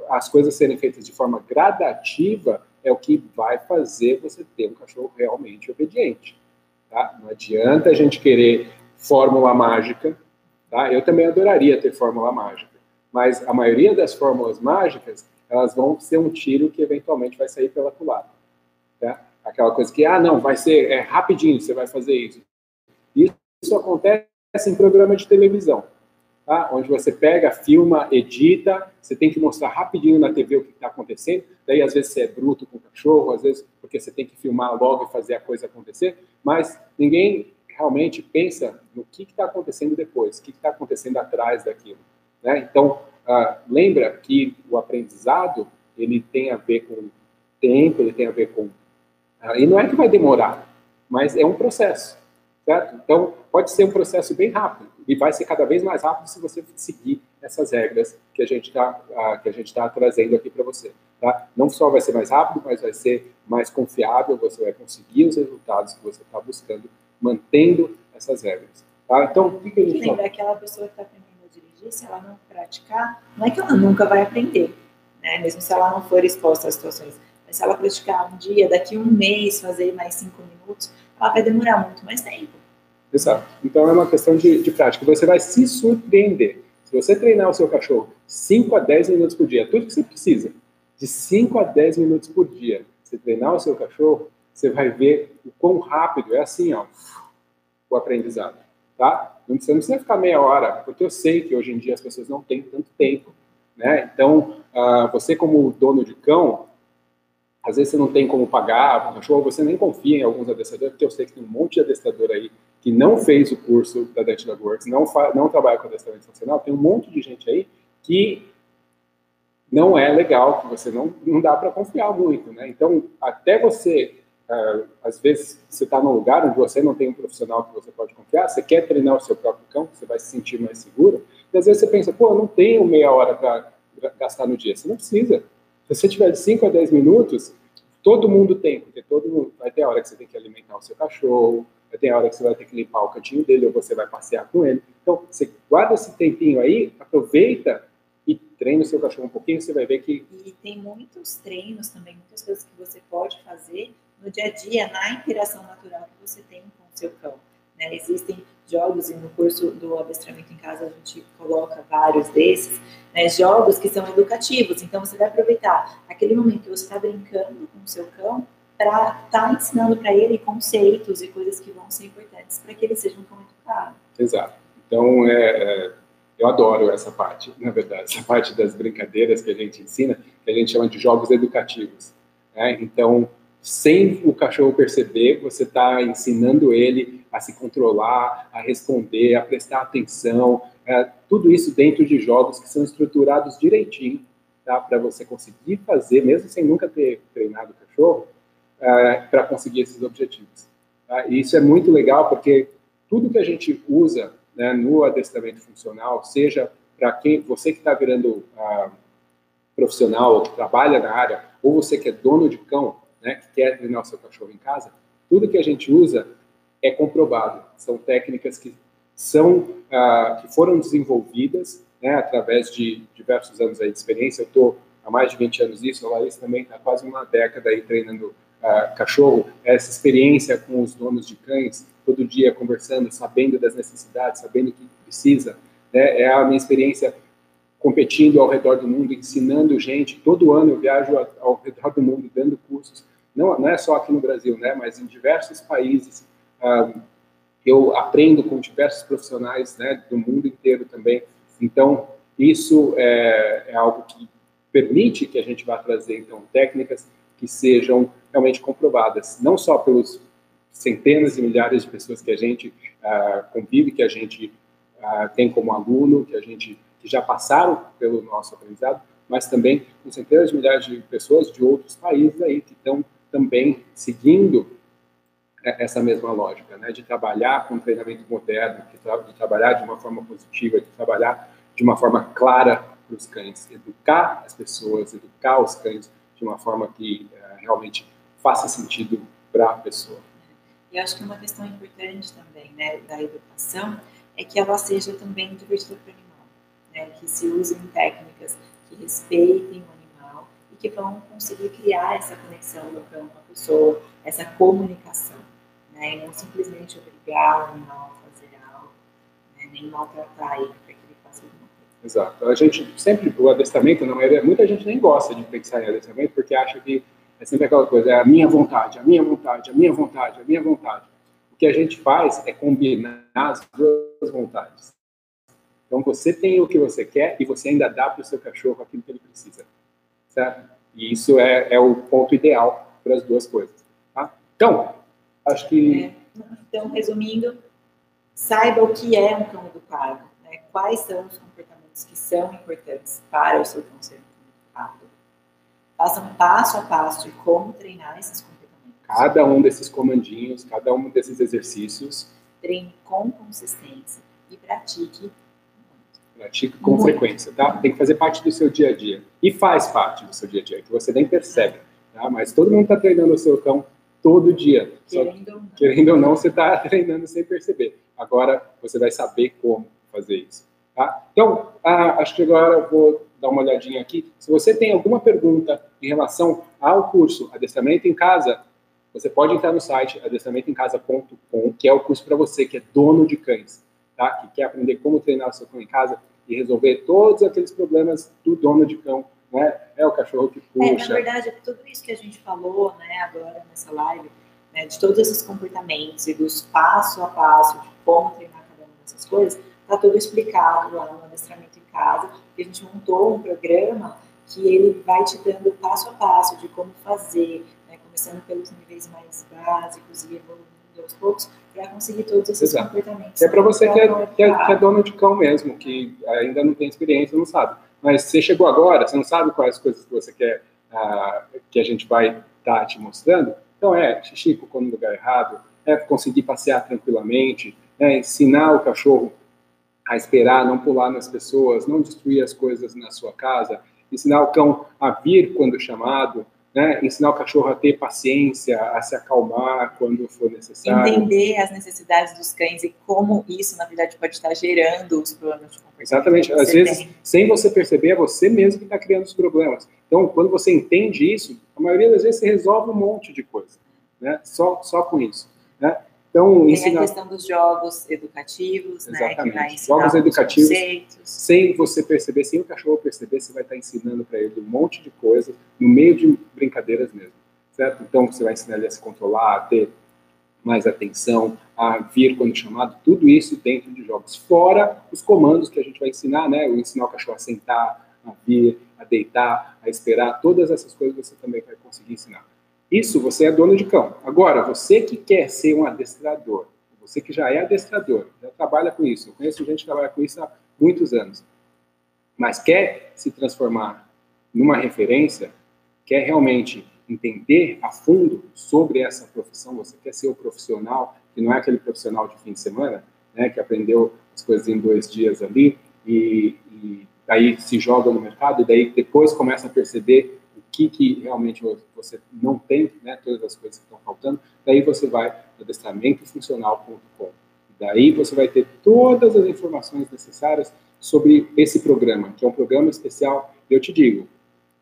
as coisas serem feitas de forma gradativa é o que vai fazer você ter um cachorro realmente obediente. Tá? Não adianta a gente querer fórmula mágica. Tá? Eu também adoraria ter fórmula mágica, mas a maioria das fórmulas mágicas elas vão ser um tiro que eventualmente vai sair pela culatra. Tá? Aquela coisa que, ah, não, vai ser é, rapidinho, você vai fazer isso. Isso acontece em programa de televisão, tá? onde você pega, filma, edita, você tem que mostrar rapidinho na TV o que está acontecendo, daí às vezes você é bruto com o cachorro, às vezes porque você tem que filmar logo e fazer a coisa acontecer, mas ninguém realmente pensa no que está acontecendo depois, o que está acontecendo atrás daquilo. Né? Então, uh, lembra que o aprendizado ele tem a ver com tempo, ele tem a ver com... Uh, e não é que vai demorar, mas é um processo certo? Então, pode ser um processo bem rápido e vai ser cada vez mais rápido se você seguir essas regras que a gente está que a gente está trazendo aqui para você, tá? Não só vai ser mais rápido, mas vai ser mais confiável. Você vai conseguir os resultados que você está buscando, mantendo essas regras, tá? Então, o que, que a gente lembra aquela pessoa que está aprendendo a dirigir, se ela não praticar, não é que ela nunca vai aprender, né? Mesmo se ela não for exposta às situações, mas se ela praticar um dia, daqui um mês, fazer mais cinco minutos ela vai demorar muito mais tempo. Exato. Então é uma questão de, de prática. Você vai se surpreender. Se você treinar o seu cachorro 5 a 10 minutos por dia, tudo que você precisa, de 5 a 10 minutos por dia, você treinar o seu cachorro, você vai ver o quão rápido é assim, ó, o aprendizado, tá? Não precisa, não precisa ficar meia hora, porque eu sei que hoje em dia as pessoas não têm tanto tempo, né? Então, uh, você como dono de cão, às vezes você não tem como pagar o cachorro, você nem confia em alguns adestradores, porque eu sei que tem um monte de adestrador aí que não fez o curso da Dent Works, não, não trabalha com adestramento funcional, tem um monte de gente aí que não é legal, que você não, não dá para confiar muito, né? Então, até você, uh, às vezes, você está num lugar onde você não tem um profissional que você pode confiar, você quer treinar o seu próprio cão, você vai se sentir mais seguro, e às vezes você pensa, pô, eu não tenho meia hora para gastar no dia. Você não precisa. Se você tiver de 5 a 10 minutos, todo mundo tem, porque todo mundo vai ter a hora que você tem que alimentar o seu cachorro, vai ter a hora que você vai ter que limpar o cantinho dele, ou você vai passear com ele. Então, você guarda esse tempinho aí, aproveita e treina o seu cachorro um pouquinho, você vai ver que. E tem muitos treinos também, muitas coisas que você pode fazer no dia a dia, na interação natural que você tem com o seu cão. Né? Existem jogos, e no curso do adestramento em casa a gente coloca vários desses, né? jogos que são educativos. Então você vai aproveitar aquele momento que você está brincando com o seu cão para estar tá ensinando para ele conceitos e coisas que vão ser importantes para que ele seja um cão educado. Exato. Então, é, é, eu adoro essa parte, na verdade, essa parte das brincadeiras que a gente ensina, que a gente chama de jogos educativos. Né? Então, sem o cachorro perceber, você está ensinando ele a se controlar, a responder, a prestar atenção, é, tudo isso dentro de jogos que são estruturados direitinho, tá? para você conseguir fazer, mesmo sem nunca ter treinado o cachorro, é, para conseguir esses objetivos. Tá? E isso é muito legal porque tudo que a gente usa né, no adestramento funcional, seja para quem você que está virando ah, profissional ou que trabalha na área, ou você que é dono de cão, né, que quer treinar o seu cachorro em casa, tudo que a gente usa é comprovado. São técnicas que são ah, que foram desenvolvidas né, através de diversos anos de experiência. Eu estou há mais de 20 anos nisso, a Larissa também está quase uma década aí treinando uh, cachorro, essa experiência com os donos de cães, todo dia conversando, sabendo das necessidades, sabendo o que precisa. Né? É a minha experiência competindo ao redor do mundo, ensinando gente. Todo ano eu viajo ao redor do mundo dando cursos, não, não é só aqui no Brasil, né? mas em diversos países. Uh, eu aprendo com diversos profissionais né, do mundo inteiro também. Então, isso é, é algo que permite que a gente vá trazer, então, técnicas que sejam realmente comprovadas, não só pelos centenas e milhares de pessoas que a gente uh, convive, que a gente uh, tem como aluno, que a gente que já passaram pelo nosso aprendizado, mas também com centenas de milhares de pessoas de outros países aí que estão também seguindo é, essa mesma lógica, né, de trabalhar com treinamento moderno, de trabalhar de uma forma positiva, de trabalhar de uma forma clara para os cães, educar as pessoas, educar os cães de uma forma que uh, realmente faça sentido para a pessoa. E acho que uma questão importante também, né, da educação é que ela seja também divertida para o animal, né, que se usem técnicas que respeitem o que vão conseguir criar essa conexão cão com a pessoa, essa comunicação, né, e não simplesmente obrigar o a fazer algo, né, nem maltratar ele Exato. A gente sempre, o adestramento, na maioria, muita gente nem gosta de pensar em adestramento porque acha que é sempre aquela coisa, é a minha vontade, a minha vontade, a minha vontade, a minha vontade. O que a gente faz é combinar as duas vontades. Então você tem o que você quer e você ainda dá para o seu cachorro aquilo que ele precisa. Certo? E isso é, é o ponto ideal para as duas coisas. Tá? Então, acho que. É, então, resumindo, saiba o que é um cão educado, né? quais são os comportamentos que são importantes para o seu conselho comunicado. Faça um passo a passo de como treinar esses comportamentos. Cada um desses comandinhos, cada um desses exercícios. Treine com consistência e pratique Pratique com muito. frequência, tá? Tem que fazer parte do seu dia a dia. E faz parte do seu dia a dia, que você nem percebe. Tá? Mas todo mundo está treinando o seu cão todo dia. Querendo Só, ou não. Querendo ou não, você está treinando sem perceber. Agora você vai saber como fazer isso. Tá? Então, ah, acho que agora eu vou dar uma olhadinha aqui. Se você tem alguma pergunta em relação ao curso Adestramento em Casa, você pode entrar no site adestramentoemcasa.com, que é o curso para você que é dono de cães, tá? que quer aprender como treinar o seu cão em casa e resolver todos aqueles problemas do dono de cão. Né? É o cachorro que puxa. É, na verdade, tudo isso que a gente falou né, agora nessa live, né, de todos esses comportamentos e dos passo a passo de como treinar cada uma dessas coisas, Está tudo explicado lá no adestramento em casa. A gente montou um programa que ele vai te dando passo a passo de como fazer, né, começando pelos níveis mais básicos e evoluindo aos poucos, para conseguir todos esses Exato. comportamentos. É para você que é, que, é, que é dono de cão mesmo, que ainda não tem experiência, não sabe. Mas você chegou agora, você não sabe quais coisas que você quer uh, que a gente vai estar tá te mostrando. Então é xixi, cocô no lugar errado, é conseguir passear tranquilamente, é ensinar o cachorro a esperar, não pular nas pessoas, não destruir as coisas na sua casa, ensinar o cão a vir quando chamado, né? ensinar o cachorro a ter paciência, a se acalmar quando for necessário. Entender as necessidades dos cães e como isso, na verdade, pode estar gerando os problemas de comportamento. Exatamente. Às vezes, tem. sem você perceber, é você mesmo que está criando os problemas. Então, quando você entende isso, a maioria das vezes você resolve um monte de coisa, né? só, só com isso. Né? Então, Tem ensinar... a questão dos jogos educativos, Exatamente. né? Que vai jogos educativos, conceitos. sem você perceber, sem o cachorro perceber, você vai estar ensinando para ele um monte de coisa, no meio de brincadeiras mesmo, certo? Então, você vai ensinar ele a se controlar, a ter mais atenção, a vir quando chamado, tudo isso dentro de jogos. Fora os comandos que a gente vai ensinar, né? O ensinar o cachorro a sentar, a vir, a deitar, a esperar, todas essas coisas você também vai conseguir ensinar. Isso você é dono de cão. Agora, você que quer ser um adestrador, você que já é adestrador, já trabalha com isso. Eu conheço gente que trabalha com isso há muitos anos, mas quer se transformar numa referência, quer realmente entender a fundo sobre essa profissão, você quer ser o profissional, que não é aquele profissional de fim de semana, né, que aprendeu as coisas em dois dias ali e, e daí se joga no mercado e daí depois começa a perceber que, que realmente você não tem, né, todas as coisas que estão faltando, daí você vai no adestramentofuncional.com. Daí você vai ter todas as informações necessárias sobre esse programa, que é um programa especial. Eu te digo,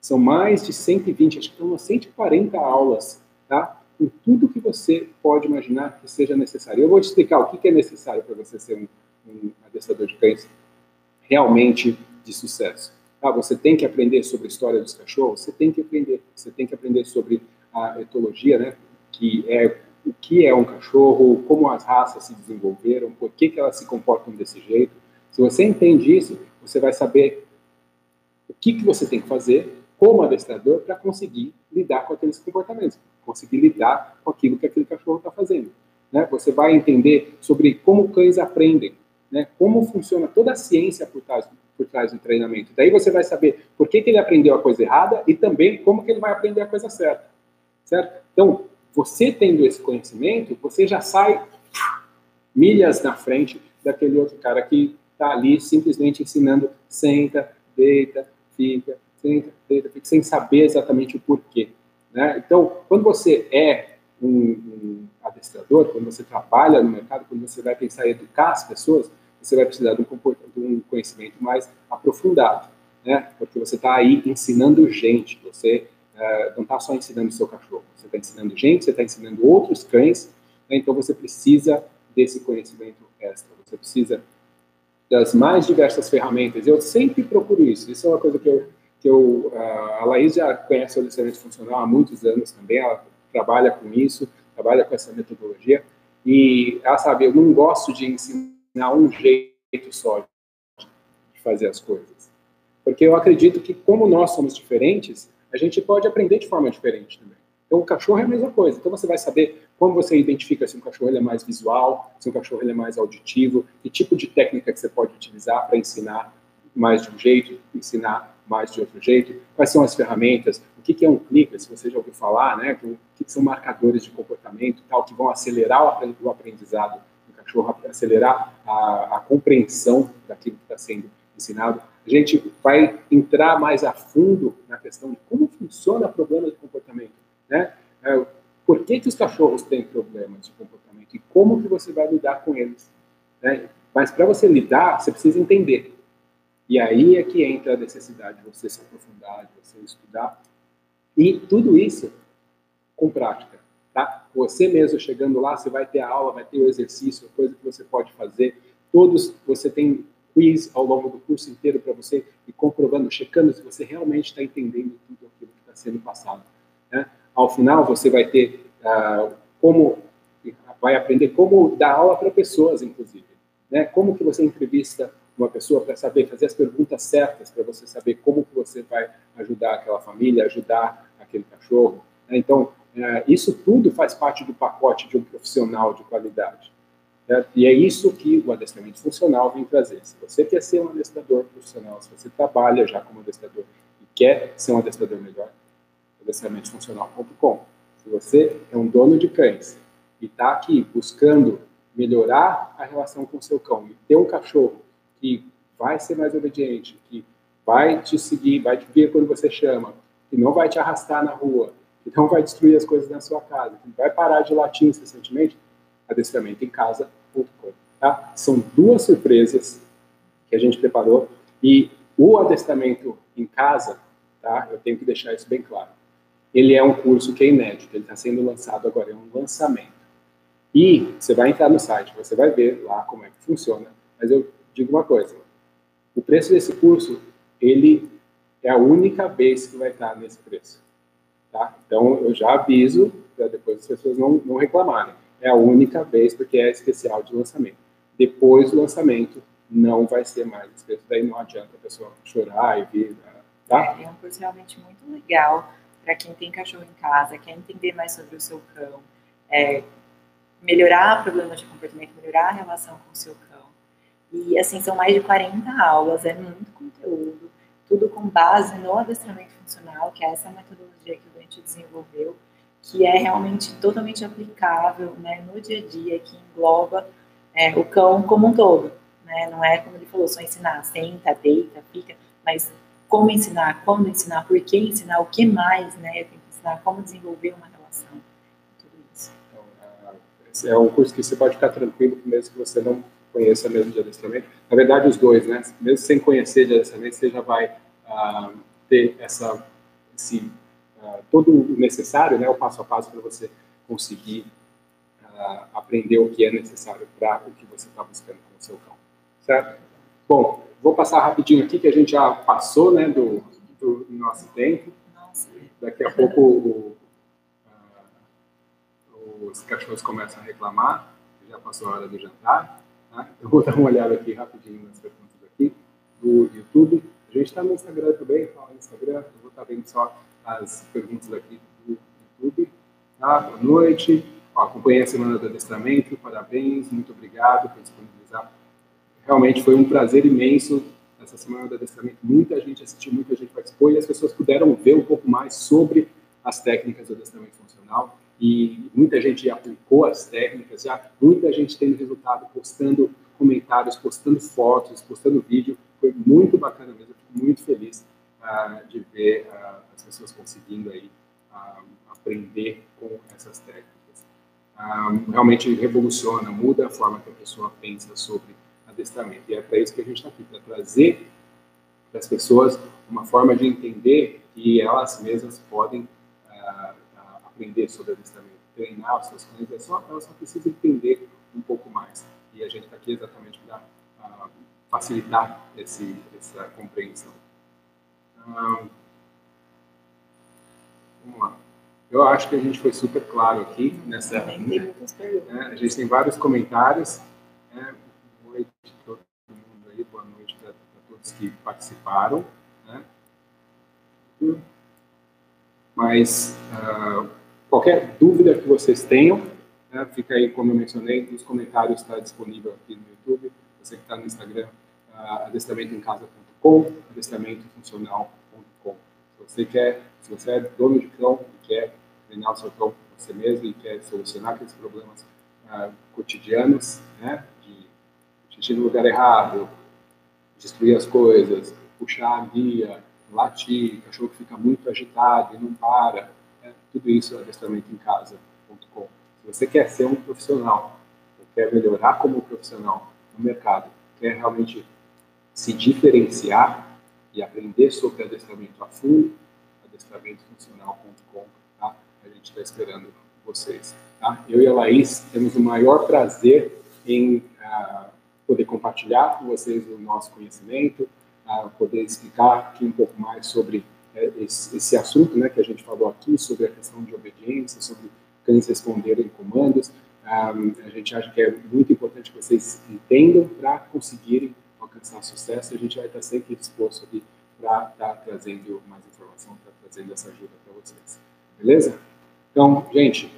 são mais de 120, acho que são 140 aulas tá? Com tudo que você pode imaginar que seja necessário. Eu vou te explicar o que é necessário para você ser um, um adestrador de cães realmente de sucesso. Ah, você tem que aprender sobre a história dos cachorros, você tem que aprender. Você tem que aprender sobre a etologia, né? Que é o que é um cachorro, como as raças se desenvolveram, por que, que elas se comportam desse jeito. Se você entende isso, você vai saber o que, que você tem que fazer como adestrador para conseguir lidar com aqueles comportamentos, conseguir lidar com aquilo que aquele cachorro está fazendo. Né? Você vai entender sobre como cães aprendem, né? como funciona toda a ciência por trás, por trás do treinamento. Daí você vai saber por que, que ele aprendeu a coisa errada e também como que ele vai aprender a coisa certa. Certo? Então, você tendo esse conhecimento, você já sai milhas na frente daquele outro cara que está ali simplesmente ensinando senta, deita, fica, senta, deita, fica, sem saber exatamente o porquê. Né? Então, quando você é um, um, adestrador, quando você trabalha no mercado, quando você vai pensar em educar as pessoas, você vai precisar de um, de um conhecimento mais aprofundado, né? Porque você está aí ensinando gente, você uh, não está só ensinando o seu cachorro, você está ensinando gente, você está ensinando outros cães, né? então você precisa desse conhecimento extra, você precisa das mais diversas ferramentas. Eu sempre procuro isso. Isso é uma coisa que eu, que eu a Laís já conhece o adestramento funcional há muitos anos também. Ela trabalha com isso, trabalha com essa metodologia. E ela sabe, eu não gosto de ensinar um jeito só de fazer as coisas. Porque eu acredito que, como nós somos diferentes, a gente pode aprender de forma diferente também. Então, o cachorro é a mesma coisa. Então, você vai saber como você identifica se um cachorro é mais visual, se um cachorro é mais auditivo, que tipo de técnica que você pode utilizar para ensinar mais de um jeito, ensinar mais de outro jeito, quais são as ferramentas, o que, é um clicker, se você já ouviu falar, né, o que, que são marcadores de comportamento tal, que vão acelerar o aprendizado do cachorro, acelerar a, a compreensão daquilo que está sendo ensinado. A gente vai entrar mais a fundo na questão de como funciona o problema de comportamento né? É, por que, que os cachorros têm problemas de comportamento e como que você vai lidar com eles? Né? Mas para você lidar, você precisa entender. E aí é que entra a necessidade de você se aprofundar, de você estudar. E tudo isso com prática. Você mesmo chegando lá, você vai ter a aula, vai ter o exercício, coisa que você pode fazer. Todos, você tem quiz ao longo do curso inteiro para você ir comprovando, checando se você realmente está entendendo tudo aquilo que está sendo passado. Né? Ao final, você vai ter uh, como, vai aprender como dar aula para pessoas, inclusive. Né? Como que você entrevista uma pessoa para saber fazer as perguntas certas, para você saber como que você vai ajudar aquela família, ajudar aquele cachorro. Né? Então, isso tudo faz parte do pacote de um profissional de qualidade. Certo? E é isso que o adestramento funcional vem trazer. Se você quer ser um adestrador profissional, se você trabalha já como adestrador e quer ser um adestrador melhor, adestramentofuncional.com. Se você é um dono de cães e está aqui buscando melhorar a relação com seu cão e ter um cachorro que vai ser mais obediente, que vai te seguir, vai te ver quando você chama, que não vai te arrastar na rua, que não vai destruir as coisas na sua casa, que vai parar de latir incessantemente, adestramentoemcasa.com. Tá? São duas surpresas que a gente preparou e o adestramento em casa, tá? eu tenho que deixar isso bem claro ele é um curso que é inédito, ele está sendo lançado agora, é um lançamento. E você vai entrar no site, você vai ver lá como é que funciona. Mas eu digo uma coisa: o preço desse curso, ele é a única vez que vai estar nesse preço. Tá? Então eu já aviso para depois as pessoas não, não reclamarem. É a única vez porque é especial de lançamento. Depois do lançamento não vai ser mais preço. Daí não adianta a pessoa chorar e vir. Tá? É, é um curso realmente muito legal para quem tem cachorro em casa, quer entender mais sobre o seu cão, é, melhorar problemas de comportamento, melhorar a relação com o seu cão. E assim, são mais de 40 aulas, é muito conteúdo, tudo com base no adestramento funcional, que é essa metodologia que o Dante desenvolveu, que é realmente totalmente aplicável né, no dia a dia, que engloba é, o cão como um todo. Né? Não é, como ele falou, só ensinar, senta, deita, fica, mas como ensinar, quando ensinar, por que ensinar, o que mais, né? Eu tenho que ensinar como desenvolver uma relação, tudo isso. Então, é um curso que você pode ficar tranquilo, mesmo que você não conheça mesmo de adestramento. Na verdade, os dois, né? Mesmo sem conhecer de adestramento, você já vai ah, ter essa, esse uh, todo o necessário, né, o passo a passo para você conseguir uh, aprender o que é necessário para o que você está buscando com o seu cão, certo? Bom, vou passar rapidinho aqui que a gente já passou, né, do, do nosso tempo. Daqui a pouco o, uh, os cachorros começam a reclamar, já passou a hora do jantar. Tá? Eu vou dar uma olhada aqui rapidinho nas perguntas aqui do YouTube. A gente está no Instagram também, fala no Instagram, eu vou estar tá vendo só as perguntas aqui do YouTube. Tá? Boa noite. Acompanhei a semana do adestramento, parabéns, muito obrigado por disponibilizar. Realmente foi um prazer imenso essa semana do adestramento. Muita gente assistiu, muita gente participou e as pessoas puderam ver um pouco mais sobre as técnicas do adestramento funcional e muita gente aplicou as técnicas, já muita gente tendo resultado, postando comentários, postando fotos, postando vídeo. Foi muito bacana mesmo, muito feliz uh, de ver uh, as pessoas conseguindo aí uh, aprender com essas técnicas. realmente revoluciona, muda a forma que a pessoa pensa sobre adestramento. E é para isso que a gente está aqui, para trazer para as pessoas uma forma de entender que elas mesmas podem aprender sobre adestramento, treinar os seus cães, é só, elas só precisam entender um pouco mais. E a gente está aqui exatamente para facilitar esse, essa compreensão. vamos lá. Eu acho que a gente foi super claro aqui nessa. Né, né, a gente tem vários comentários. Né, boa noite a todo mundo aí, boa noite para todos que participaram. Né. Mas uh, qualquer dúvida que vocês tenham, né, fica aí, como eu mencionei, nos comentários está disponível aqui no YouTube. Você que está no Instagram, uh, adestramentoemcasa.com, adestramentofuncional.com. Se você quer, se você é dono de cão e quer treinar o seu cão você mesmo e quer solucionar aqueles problemas uh, cotidianos, né, de xixi no lugar errado, destruir as coisas, puxar a guia, latir, cachorro que fica muito agitado e não para, né, tudo isso é adestramentoemcasa.com. Se você quer ser um profissional, quer melhorar como profissional no mercado, quer realmente se diferenciar e aprender sobre adestramento a fundo, adestramentofuncional.com, tá? A gente está esperando vocês, tá? Eu e a Laís temos o maior prazer em uh, poder compartilhar com vocês o nosso conhecimento, uh, poder explicar aqui um pouco mais sobre uh, esse, esse, assunto, né, que a gente falou aqui, sobre a questão de obediência, sobre cães responderem comandos. A gente acha que é muito importante que vocês entendam para conseguirem alcançar sucesso. A gente vai estar sempre disposto aqui para estar tá trazendo mais informação, para trazendo essa ajuda para vocês. Beleza? Então, gente,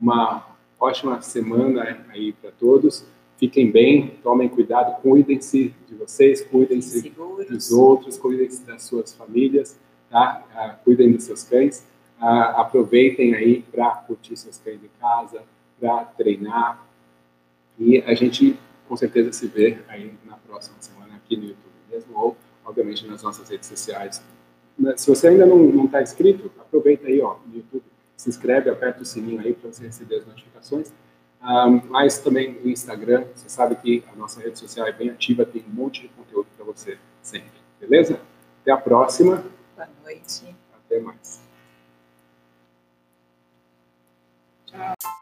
uma ótima semana aí para todos. Fiquem bem, tomem cuidado, cuidem-se de vocês, cuidem-se dos outros, cuidem-se das suas famílias, tá? Ah, cuidem dos seus cães. Ah, aproveitem aí para curtir seus cães em casa, para treinar. E a gente com certeza se vê aí na próxima semana aqui no YouTube mesmo, ou obviamente nas nossas redes sociais. Se você ainda não está inscrito, aproveita aí ó, no YouTube, se inscreve, aperta o sininho aí para você receber as notificações. Um, mas também no Instagram, você sabe que a nossa rede social é bem ativa, tem um monte de conteúdo para você sempre, beleza? Até a próxima. Boa noite. Até mais. Tchau.